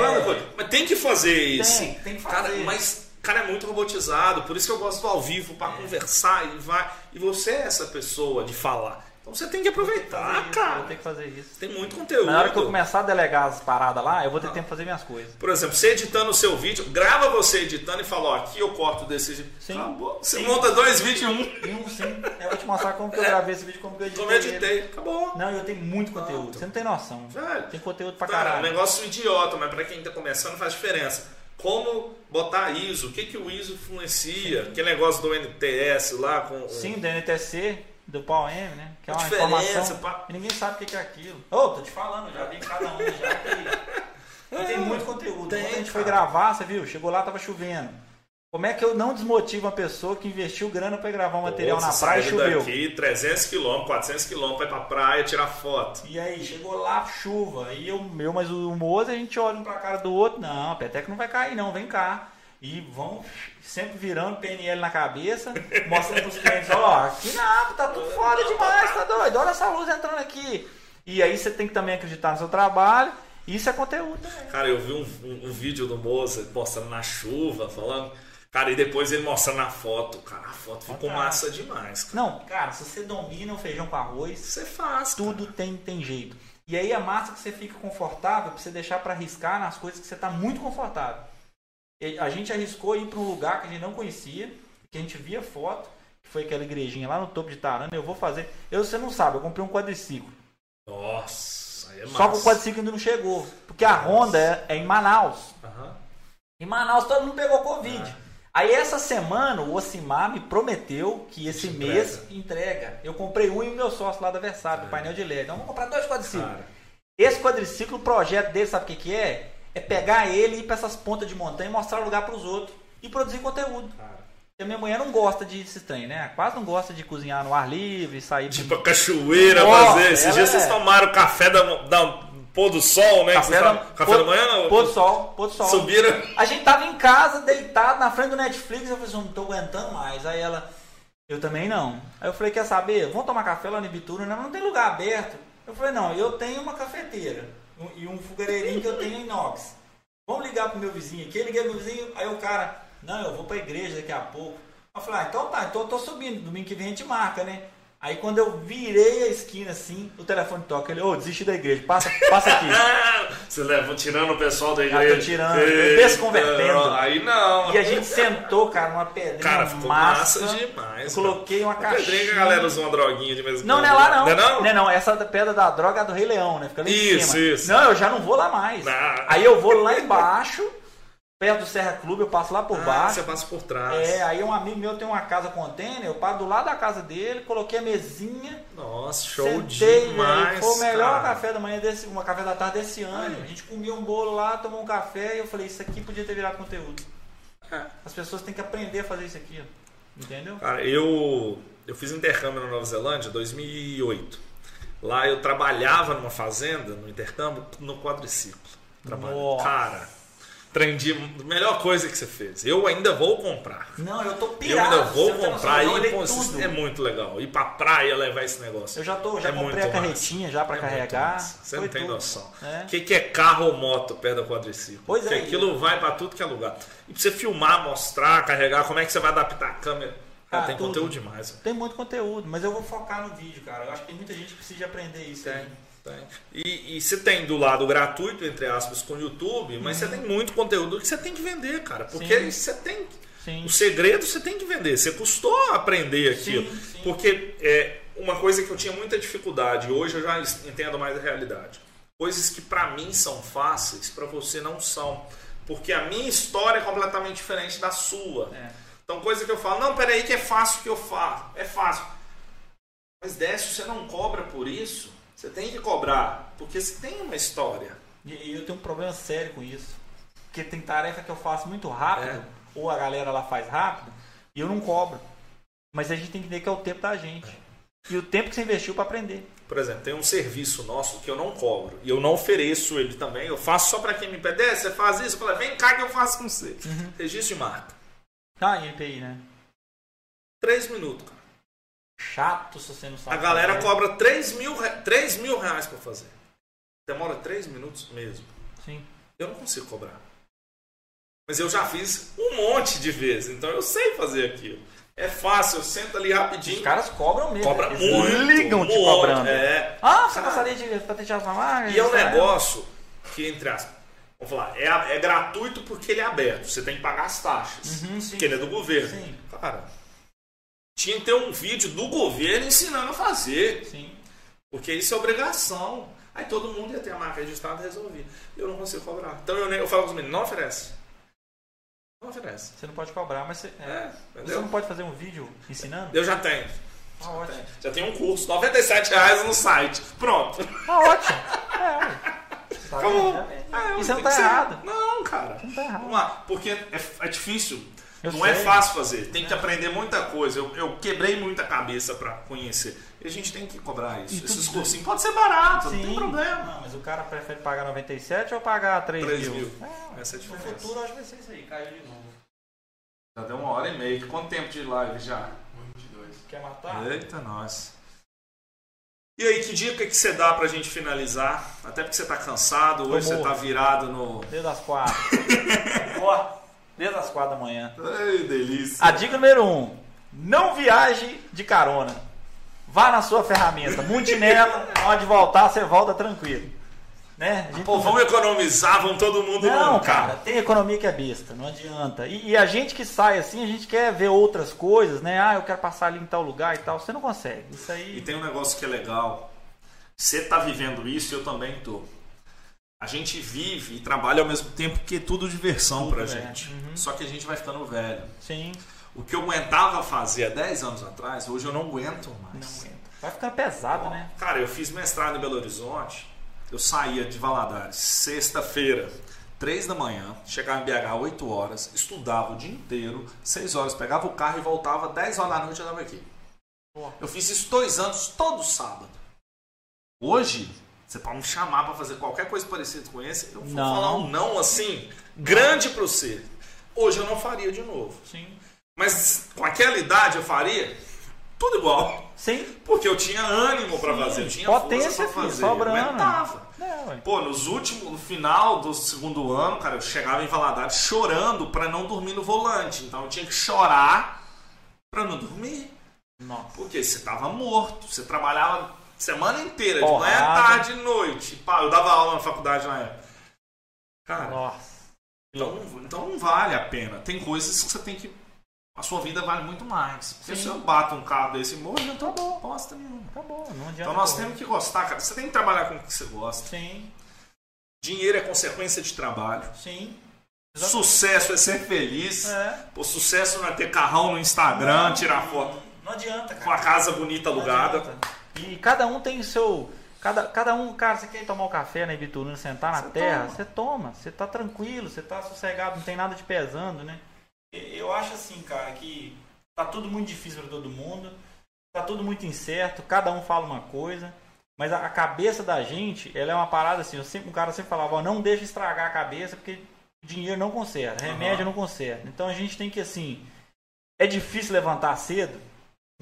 Mas tem que fazer isso. Tem, tem que Cara, fazer. mas cara é muito robotizado. Por isso que eu gosto do ao vivo É. para conversar e vai. E você é essa pessoa de falar. Então você tem que aproveitar, isso, cara. Vou ter que fazer isso. Tem muito conteúdo. Na hora que eu começar a delegar as paradas lá, eu vou ter tempo de fazer minhas coisas. Por exemplo, você editando o seu vídeo, grava você editando e fala, ó, aqui eu corto desse. Sim. Acabou. Você Sim. monta dois vídeos em um. E um sim, eu vou te mostrar como que eu gravei esse vídeo, como que eu editei. Como eu ele. editei. Acabou. Não, eu tenho muito conteúdo. Pronto. Você não tem noção. Velho. Tem conteúdo pra Cara, um caralho. negócio idiota, mas pra quem tá começando faz diferença. Como botar ISO, o que, que o ISO influencia, aquele negócio do NTS lá com. o- Sim, do NTC, do pau M, né? Que é uma informação. pá. E ninguém sabe o que é aquilo. Ô, tô te falando, já vi cada um já que. Tem muito conteúdo. Tem, Quando a gente cara. foi gravar, você viu? Chegou lá, tava chovendo. Como é que eu não desmotivo uma pessoa que investiu grana pra gravar um material na praia e choveu? daqui 300 km, 400 km pra ir pra praia tirar foto. E aí, chegou lá, chuva. E eu, meu, mas o Moza, a gente olha um pra cara do outro. Não, a peteca não vai cair, não, vem cá. E vão sempre virando PNL na cabeça, mostrando pros clientes, ó, aqui nada, tá tudo foda demais, tá doido? Olha essa luz entrando aqui. E aí você tem que também acreditar no seu trabalho. Isso é conteúdo também. Cara, eu vi um, um- um vídeo do Moza mostrando na chuva, falando. Cara, e depois ele mostrando na foto. Cara, a foto ficou Fantástico. massa demais. Cara. Não, cara, se você domina o feijão com arroz, Você faz. cara. tudo tem, tem jeito. E aí a massa que você fica confortável, pra você deixar pra arriscar nas coisas que você tá muito confortável. A gente arriscou ir pra um lugar que a gente não conhecia, que a gente via foto, que foi aquela igrejinha lá no topo de Tarana. Eu vou fazer. Eu, você não sabe, eu comprei um quadriciclo. Nossa, é massa. Só que o quadriciclo ainda não chegou. Porque a Honda é, é em Manaus. Aham. Em Manaus todo mundo pegou Covid. É. Aí essa semana o Ocimar me prometeu que esse Te mês entrega. Eu comprei um e o meu sócio lá da Versátil, É. o painel de LED. Então vamos comprar dois quadriciclos. Cara, Esse quadriciclo, o projeto dele, sabe o que, que é? É pegar ele e ir pra essas pontas de montanha e mostrar o lugar pros outros. E produzir conteúdo. cara. Porque a minha mulher não gosta disso trem, né? Quase não gosta de cozinhar no ar livre, sair... Tipo a cachoeira Nossa, fazer. Esses dias é- vocês tomaram café da, da pôr do sol, né? Café da- café pôr- da manhã? não? Pôr do sol, pôr do sol. Subiram. A gente tava em casa, deitado, na frente do Netflix, eu falei assim, não tô aguentando mais. Aí ela, eu também não. Aí eu falei, quer saber? Vamos tomar café lá no Ibitura? Não, não tem lugar aberto. Eu falei, não, eu tenho uma cafeteira e um fogareirinho que eu tenho em inox. Vamos ligar pro meu vizinho aqui. Eu liguei pro meu vizinho, aí o cara, não, eu vou pra igreja daqui a pouco. Eu falei, ah, então tá, então eu tô subindo, domingo que vem a gente marca, né? Aí quando eu virei a esquina assim, o telefone toca, ele, ô, desisti da igreja, passa, passa aqui. Você leva tirando o pessoal da tô igreja. tirando, Eita, desconvertendo. Aí não. E a gente sentou, cara, numa pedrinha Cara, ficou massa. massa, demais. Eu coloquei uma cara. Pedrinha caixinha. que a galera usa uma droguinha de vez em Não, quando. não é lá não. Não é não? Não, é não. Essa pedra da droga é do Rei Leão, né? Fica lá em Isso, cima. isso. Não, eu já não vou lá mais. Não. Aí eu vou lá embaixo, perto do Serra Clube, eu passo lá por Ah, baixo. você passa por trás. É, aí um amigo meu tem uma casa container, eu paro do lado da casa dele, coloquei a mesinha, Nossa, show sentei, demais. velho, foi o melhor cara. café da manhã desse, uma café da tarde desse ano. Aí. A gente comia um bolo lá, tomou um café e eu falei, isso aqui podia ter virado conteúdo. É. As pessoas têm que aprender a fazer isso aqui, entendeu? Cara, eu, eu fiz intercâmbio na Nova Zelândia em 2008. Lá eu trabalhava numa fazenda, no intercâmbio, no quadriciclo. Trabalhando. Nossa. Cara, aprendi. Melhor coisa que você fez. Eu ainda vou comprar. Não, eu tô Eu pirado. ainda vou tem comprar noção, eu e é muito legal. Ir pra praia levar esse negócio. Eu já tô, já É comprei a carretinha já pra É carregar. massa. Você Foi não tem tudo. noção. É. O que, que é carro ou moto perto da quadriciclo? Pois Porque é. aquilo vai pra tudo que é lugar. E pra você filmar, mostrar, carregar, como é que você vai adaptar a câmera? Cara, Ah, tem tudo. conteúdo demais. Tem muito conteúdo, mas eu vou focar no vídeo, cara. Eu acho que tem muita gente que precisa de aprender isso. aí. Tem. E, e você tem do lado gratuito, entre aspas, com o YouTube, mas você tem muito conteúdo que você tem que vender, cara. Porque Sim. você tem. Sim. O segredo você tem que vender. Você custou aprender aquilo. Sim, sim. Porque é uma coisa que eu tinha muita dificuldade, hoje eu já entendo mais a realidade. Coisas que pra mim são fáceis, pra você não são. Porque a minha história é completamente diferente da sua. É. Então, coisa que eu falo, não, peraí, que é fácil que eu faço. É fácil. Mas Décio, você não cobra por isso? Você tem que cobrar, porque você tem uma história. E, eu tenho um problema sério com isso. Porque tem tarefa que eu faço muito rápido, É. ou a galera lá faz rápido, e eu não cobro. Mas a gente tem que ver que é o tempo da gente. E o tempo que você investiu pra aprender. Por exemplo, tem um serviço nosso que eu não cobro. E eu não ofereço ele também. Eu faço só para quem me pede. "Décio, Você faz isso? Eu falo, vem cá que eu faço com você. Registro de marca. Ah, NPI, né? Três minutos, cara. Chato se você não sabe. A galera fazer. cobra 3 mil, re- 3 mil reais para fazer. Demora 3 minutos mesmo. Sim. Eu não consigo cobrar. Mas eu já fiz um monte de vezes, então eu sei fazer aquilo. É fácil, senta ali rapidinho. Os caras cobram mesmo. Cobra Eles muito, ligam te muito, cobrando. é. Ah, você Cara, gostaria de patentear sua marca? E é um negócio que, entre aspas, vamos falar, é, é gratuito porque ele é aberto. Você tem que pagar as taxas. Uhum. Porque ele é do governo. Sim. Cara, tinha que ter um vídeo do governo ensinando a fazer. Sim. Porque isso é obrigação. Aí todo mundo ia ter a marca registrada e resolvia. Eu não consigo cobrar. Então eu, eu falo com os meninos, não oferece. Não oferece. Você não pode cobrar, mas você, é, É, você não pode fazer um vídeo ensinando? Eu já tenho. Tá ótimo. Já tem um curso, 97 reais no site. Pronto. Tá ótimo. É. Tá Acabou. vendo? É, É, Isso não tá ser. errado. Não, cara. Não tá errado. Vamos lá. Porque é, é difícil. Eu não é sei. fácil fazer. Tem que aprender muita coisa. Eu, eu quebrei muita cabeça pra conhecer. E a gente tem que cobrar isso. E Esses cursinhos pode ser barato, não tem problema. Não, mas o cara prefere pagar 97 ou pagar 3, 3 mil? mil. É, Essa é a no diferença. futuro acho que vai ser isso aí, caiu de novo. Já deu uma hora e meia. Quanto tempo de live já? 22. Quer matar? Eita, nós. E aí, que dica que você dá pra gente finalizar? Até porque você tá cansado, hoje você tá virado no. Desde as quatro. Ó, desde as quatro da manhã. Ai, delícia. A dica número um: não viaje de carona. Vá na sua ferramenta, monte nela, na hora de voltar, você volta tranquilo. Né? Pô, vamos economizar, vamos todo mundo Não, num cara, carro. tem economia que é besta, não adianta. E, e a gente que sai assim, a gente quer ver outras coisas, né? Ah, eu quero passar ali em tal lugar e tal. Você não consegue. Isso aí. E tem um negócio que é legal. Você tá vivendo isso, eu também tô. A gente vive e trabalha ao mesmo tempo que é tudo diversão pra é. gente. Uhum. Só que a gente vai ficando velho. Sim, O que eu aguentava fazer há 10 anos atrás, hoje eu não aguento não mais. aguenta. Vai ficando pesado, né? Cara, eu fiz mestrado em Belo Horizonte. Eu saía de Valadares sexta-feira, 3 da manhã, chegava em BH 8 horas, estudava o dia inteiro, 6 horas, pegava o carro e voltava, 10 horas da noite eu estava aqui. Eu fiz isso dois anos, todo sábado. Hoje, você pode me chamar para fazer qualquer coisa parecida com esse, eu vou Não. falar um não assim, grande para você. Hoje eu não faria de novo. Sim. Mas com aquela idade eu faria tudo igual. Sim. Porque eu tinha ânimo pra Sim, fazer, eu tinha potência, força pra fazer. sobrando. Eu aguentava. É. Pô, nos últimos, no final do segundo ano, cara, eu chegava em Valadares chorando pra não dormir no volante. Então eu tinha que chorar pra não dormir. Nossa. Porque você tava morto, você trabalhava semana inteira, de manhã, tarde e noite. Pá, eu dava aula na faculdade na época. Cara, Nossa. então, então não vale a pena. Tem coisas que você tem que. A sua vida vale muito mais. Porque Sim. se eu bato um carro desse e morro, não tô bom, bosta nenhuma. Acabou, não adianta. Então nós temos que gostar, cara. Você tem que trabalhar com o que você gosta. Sim, Dinheiro é consequência de trabalho. sim. Sucesso é ser feliz. É. O sucesso não é ter carrão no Instagram, tirar foto Não adianta, cara. com a casa bonita Não alugada. adianta. E cada um tem o seu. Cada, cada um, cara, você quer tomar um café na Ibituruna, sentar na Você terra, toma. você toma. Você tá tranquilo, você tá sossegado, não tem nada de pesando, né? Eu acho assim, cara, que tá tudo muito difícil para todo mundo, tá tudo muito incerto, cada um fala uma coisa, mas a, a cabeça da gente, ela é uma parada assim, sempre, um cara sempre falava, ó, não deixa estragar a cabeça, porque dinheiro não conserta, remédio Aham. não conserta. Então a gente tem que, assim, é difícil levantar cedo,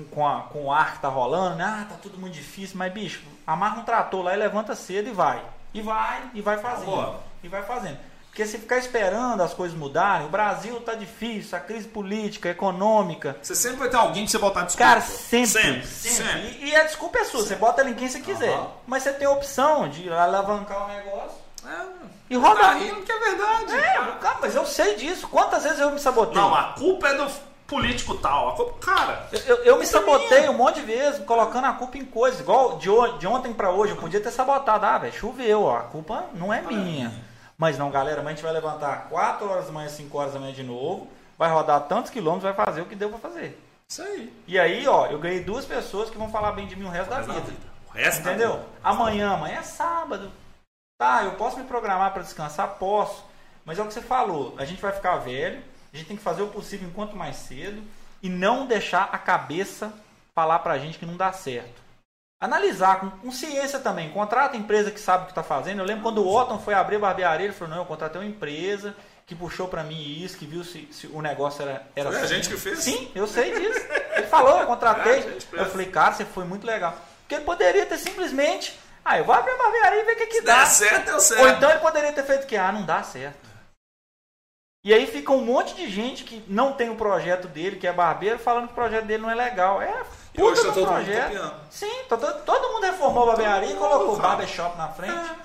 com, a, com o ar que tá rolando, né? Ah, tá tudo muito difícil, mas bicho, amarra um trator lá e levanta cedo e vai. E vai, e vai fazendo. E vai fazendo. Porque se ficar esperando as coisas mudarem, o Brasil tá difícil, a crise política, econômica. Você sempre vai ter alguém que você botar desculpa. Cara, sempre. Sempre, sempre. sempre. E, e a desculpa é sua, você bota ela em quem você quiser. Aham. Mas você tem a opção de alavancar o negócio É, e tá rodar. rindo que é verdade. É, cara, mas eu sei disso. Quantas vezes eu me sabotei? Não, a culpa é do político tal. Culpa, cara, Eu, eu- me é sabotei minha. um monte de vezes, colocando a culpa em coisas. Igual de, de ontem pra hoje, eu podia ter sabotado. Ah, velho, choveu, ó. A culpa não é minha. Mas não, galera, mas a gente vai levantar 4 horas da manhã, 5 horas da manhã de novo, vai rodar tantos quilômetros, vai fazer o que deu pra fazer. isso aí. E aí, ó, eu ganhei duas pessoas que vão falar bem de mim o resto da vida. vida. O resto da Entendeu? vida. Amanhã, amanhã é sábado. Tá, eu posso me programar para descansar? Posso. Mas é o que você falou, a gente vai ficar velho, a gente tem que fazer o possível enquanto mais cedo e não deixar a cabeça falar pra gente que não dá certo. Analisar com, com ciência também. Contrata a empresa que sabe o que está fazendo. Eu lembro quando o Otton foi abrir a barbearia, ele falou: Não, eu contratei uma empresa que puxou pra mim isso, que viu se, se o negócio era, era Foi a gente que fez? Sim, eu sei disso. Ele falou, eu contratei. A fez. eu falei, cara, você foi muito legal. Porque ele poderia ter simplesmente. Ah, eu vou abrir a barbearia e ver o que, que dá. der certo, deu certo. Ou então ele poderia ter feito o quê? Ah, não dá certo. E aí fica um monte de gente que não tem o projeto dele, que é barbeiro, falando que o projeto dele não é legal. É puta tá do todo mundo projeto. copiando. Sim, tá todo, todo mundo reformou a barbearia e mundo, colocou o barbershop na frente. É.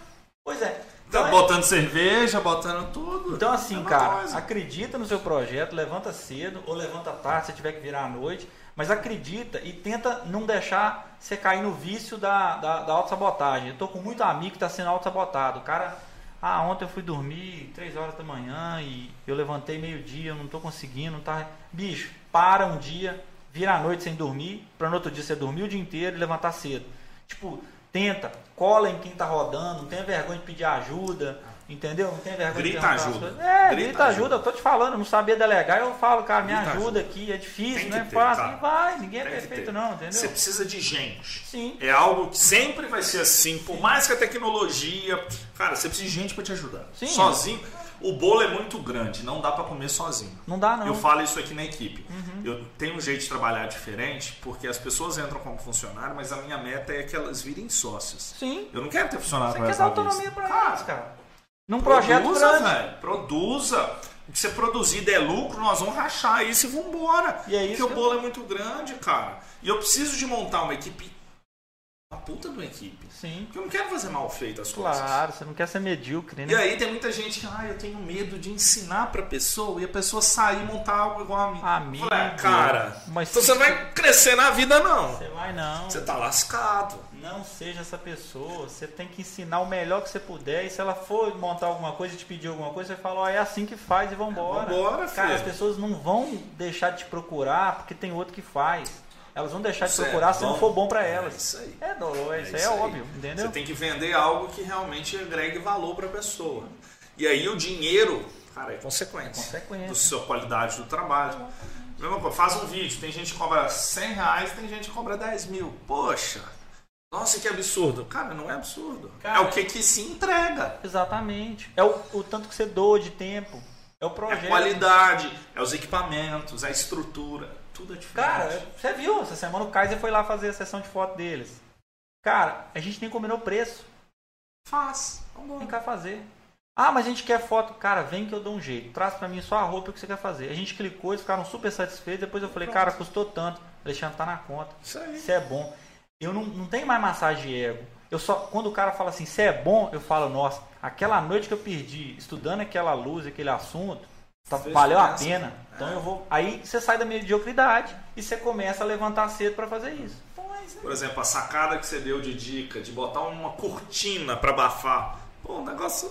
Pois é. Tá Então, é- botando cerveja, botando tudo. então assim, É cara, coisa. acredita no seu projeto, levanta cedo ou levanta tarde se tiver que virar à noite, mas acredita e tenta não deixar você cair no vício da, da, da autossabotagem. Eu tô com muito amigo que tá sendo autossabotado. O cara, ah, ontem eu fui dormir 3 horas da manhã e eu levantei meio-dia, eu não tô conseguindo, não tá. Bicho, para um dia, vira à noite sem dormir, para no outro dia você dormir o dia inteiro e levantar cedo. Tipo, tenta, cola em quem tá rodando, não tenha vergonha de pedir ajuda, entendeu? Não tenha vergonha Grita de ajuda. É, Grita grita, ajuda. ajuda. eu tô te falando, não sabia delegar, eu falo, cara, me Grita ajuda ajuda. aqui, é difícil, Tem não é ter, fácil. E vai, ninguém é Tem que perfeito não, entendeu? Você precisa de gente. Sim. É algo que sempre vai ser assim, por mais que a tecnologia. Cara, você precisa de gente pra te ajudar. Sim. Sozinho, o bolo é muito grande, não dá pra comer sozinho. Não dá não. Eu falo isso aqui na equipe. Uhum. Eu tenho um jeito de trabalhar diferente, porque as pessoas entram como funcionário, mas a minha meta é que elas virem sócios. Sim. Eu não quero ter funcionário Você quer dar autonomia pra Cara, eles, cara. Num projeto produza, grande. velho. Produza. O que você produzir der lucro, nós vamos rachar isso e vambora. E é isso Porque o bolo é muito grande, cara. E eu preciso de montar uma equipe. Uma puta de uma equipe. Sim. Porque eu não quero fazer mal feito as coisas. Claro, você não quer ser medíocre, né? E aí tem muita gente que, ah, eu tenho medo de ensinar pra pessoa e a pessoa sair e montar algo igual a mim. Amigo. Eu falei, ah, cara, Mas então você não vai crescer na vida, não. Você vai não. Você tá lascado. Não seja essa pessoa. Você tem que ensinar o melhor que você puder. E se ela for montar alguma coisa e te pedir alguma coisa, você fala, ó, é assim que faz e vambora. Vambora, Cara, filho. as pessoas não vão deixar de te procurar porque tem outro que faz. Elas vão deixar de Isso é procurar se não for bom pra É elas. isso aí. É, É isso, isso é óbvio, entendeu? Você tem que vender algo que realmente agregue valor para a pessoa. E aí o dinheiro, cara, é consequência, Consequência. da sua qualidade do trabalho. Mesma coisa, faz um vídeo, tem gente que cobra 100 reais, tem gente que cobra 10 mil. Poxa, nossa, que absurdo. Cara, não é absurdo. Cara, é o que, que se entrega. Exatamente. É o, o tanto que você doa de tempo. É o É projeto. a qualidade, é os equipamentos, é a estrutura. Tudo é diferente. Cara, você viu? Essa semana o Kaiser foi lá fazer a sessão de foto deles. Cara, a gente nem combinou preço. faz. Vem Vambora. cá fazer. Ah, mas a gente quer foto. Cara, vem que eu dou um jeito. Traz pra mim só a roupa que você quer fazer. A gente clicou, eles ficaram super satisfeitos. Depois eu falei, cara, custou tanto. Alexandre, tá na conta. Isso aí. Isso é bom. Eu não, não tenho mais massagem de ego. Eu só, quando o cara fala assim, isso é bom, eu falo, nossa, aquela noite que eu perdi estudando aquela luz, aquele assunto, tá- valeu a pena. É. Então eu vou. Aí você sai da mediocridade e você começa a levantar cedo pra fazer isso. É isso aí. Por exemplo, a sacada que você deu de dica de botar uma cortina para abafar. Pô, um negócio.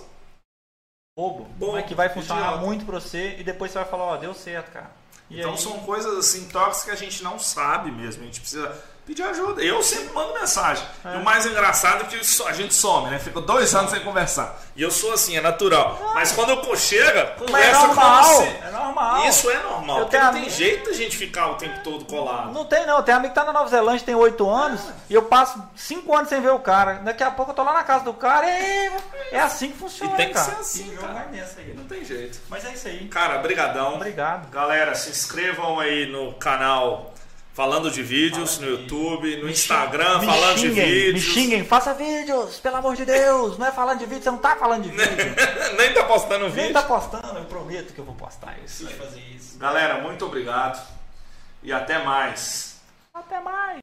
bobo, Bobo, mas que vai funcionar idiota. muito pra você e depois você vai falar, ó, deu certo, cara. E então aí, são coisas assim, toques que a gente não sabe mesmo. A gente precisa pedir ajuda. Eu sempre mando mensagem. É. E o mais engraçado é que a gente some, né? Fica dois anos sem conversar. E eu sou assim, é natural. Mas quando eu chega, é conversa normal, como se. é normal. Isso é normal. Eu Porque tenho não tem jeito da gente ficar o tempo todo colado. Não tem não, tem amigo que tá na Nova Zelândia, tem 8 anos, e eu passo 5 anos sem ver o cara. Daqui a pouco eu tô lá na casa do cara, e é assim que funciona, E tem que cara. ser assim, cara. nessa aí. Não tem jeito. Mas é isso aí. Cara, brigadão. Obrigado. Galera, se inscrevam aí no canal Falando de Vídeos, no YouTube, no Instagram, Me Falando de xinguem, Vídeos. Me xinguem, faça vídeos, pelo amor de Deus. Não é falando de vídeo, você não tá falando de vídeo. Nem tá postando Nem vídeo. tá postando, eu prometo que eu vou postar. Eu preciso fazer isso. Galera, muito obrigado. E até mais. Até mais.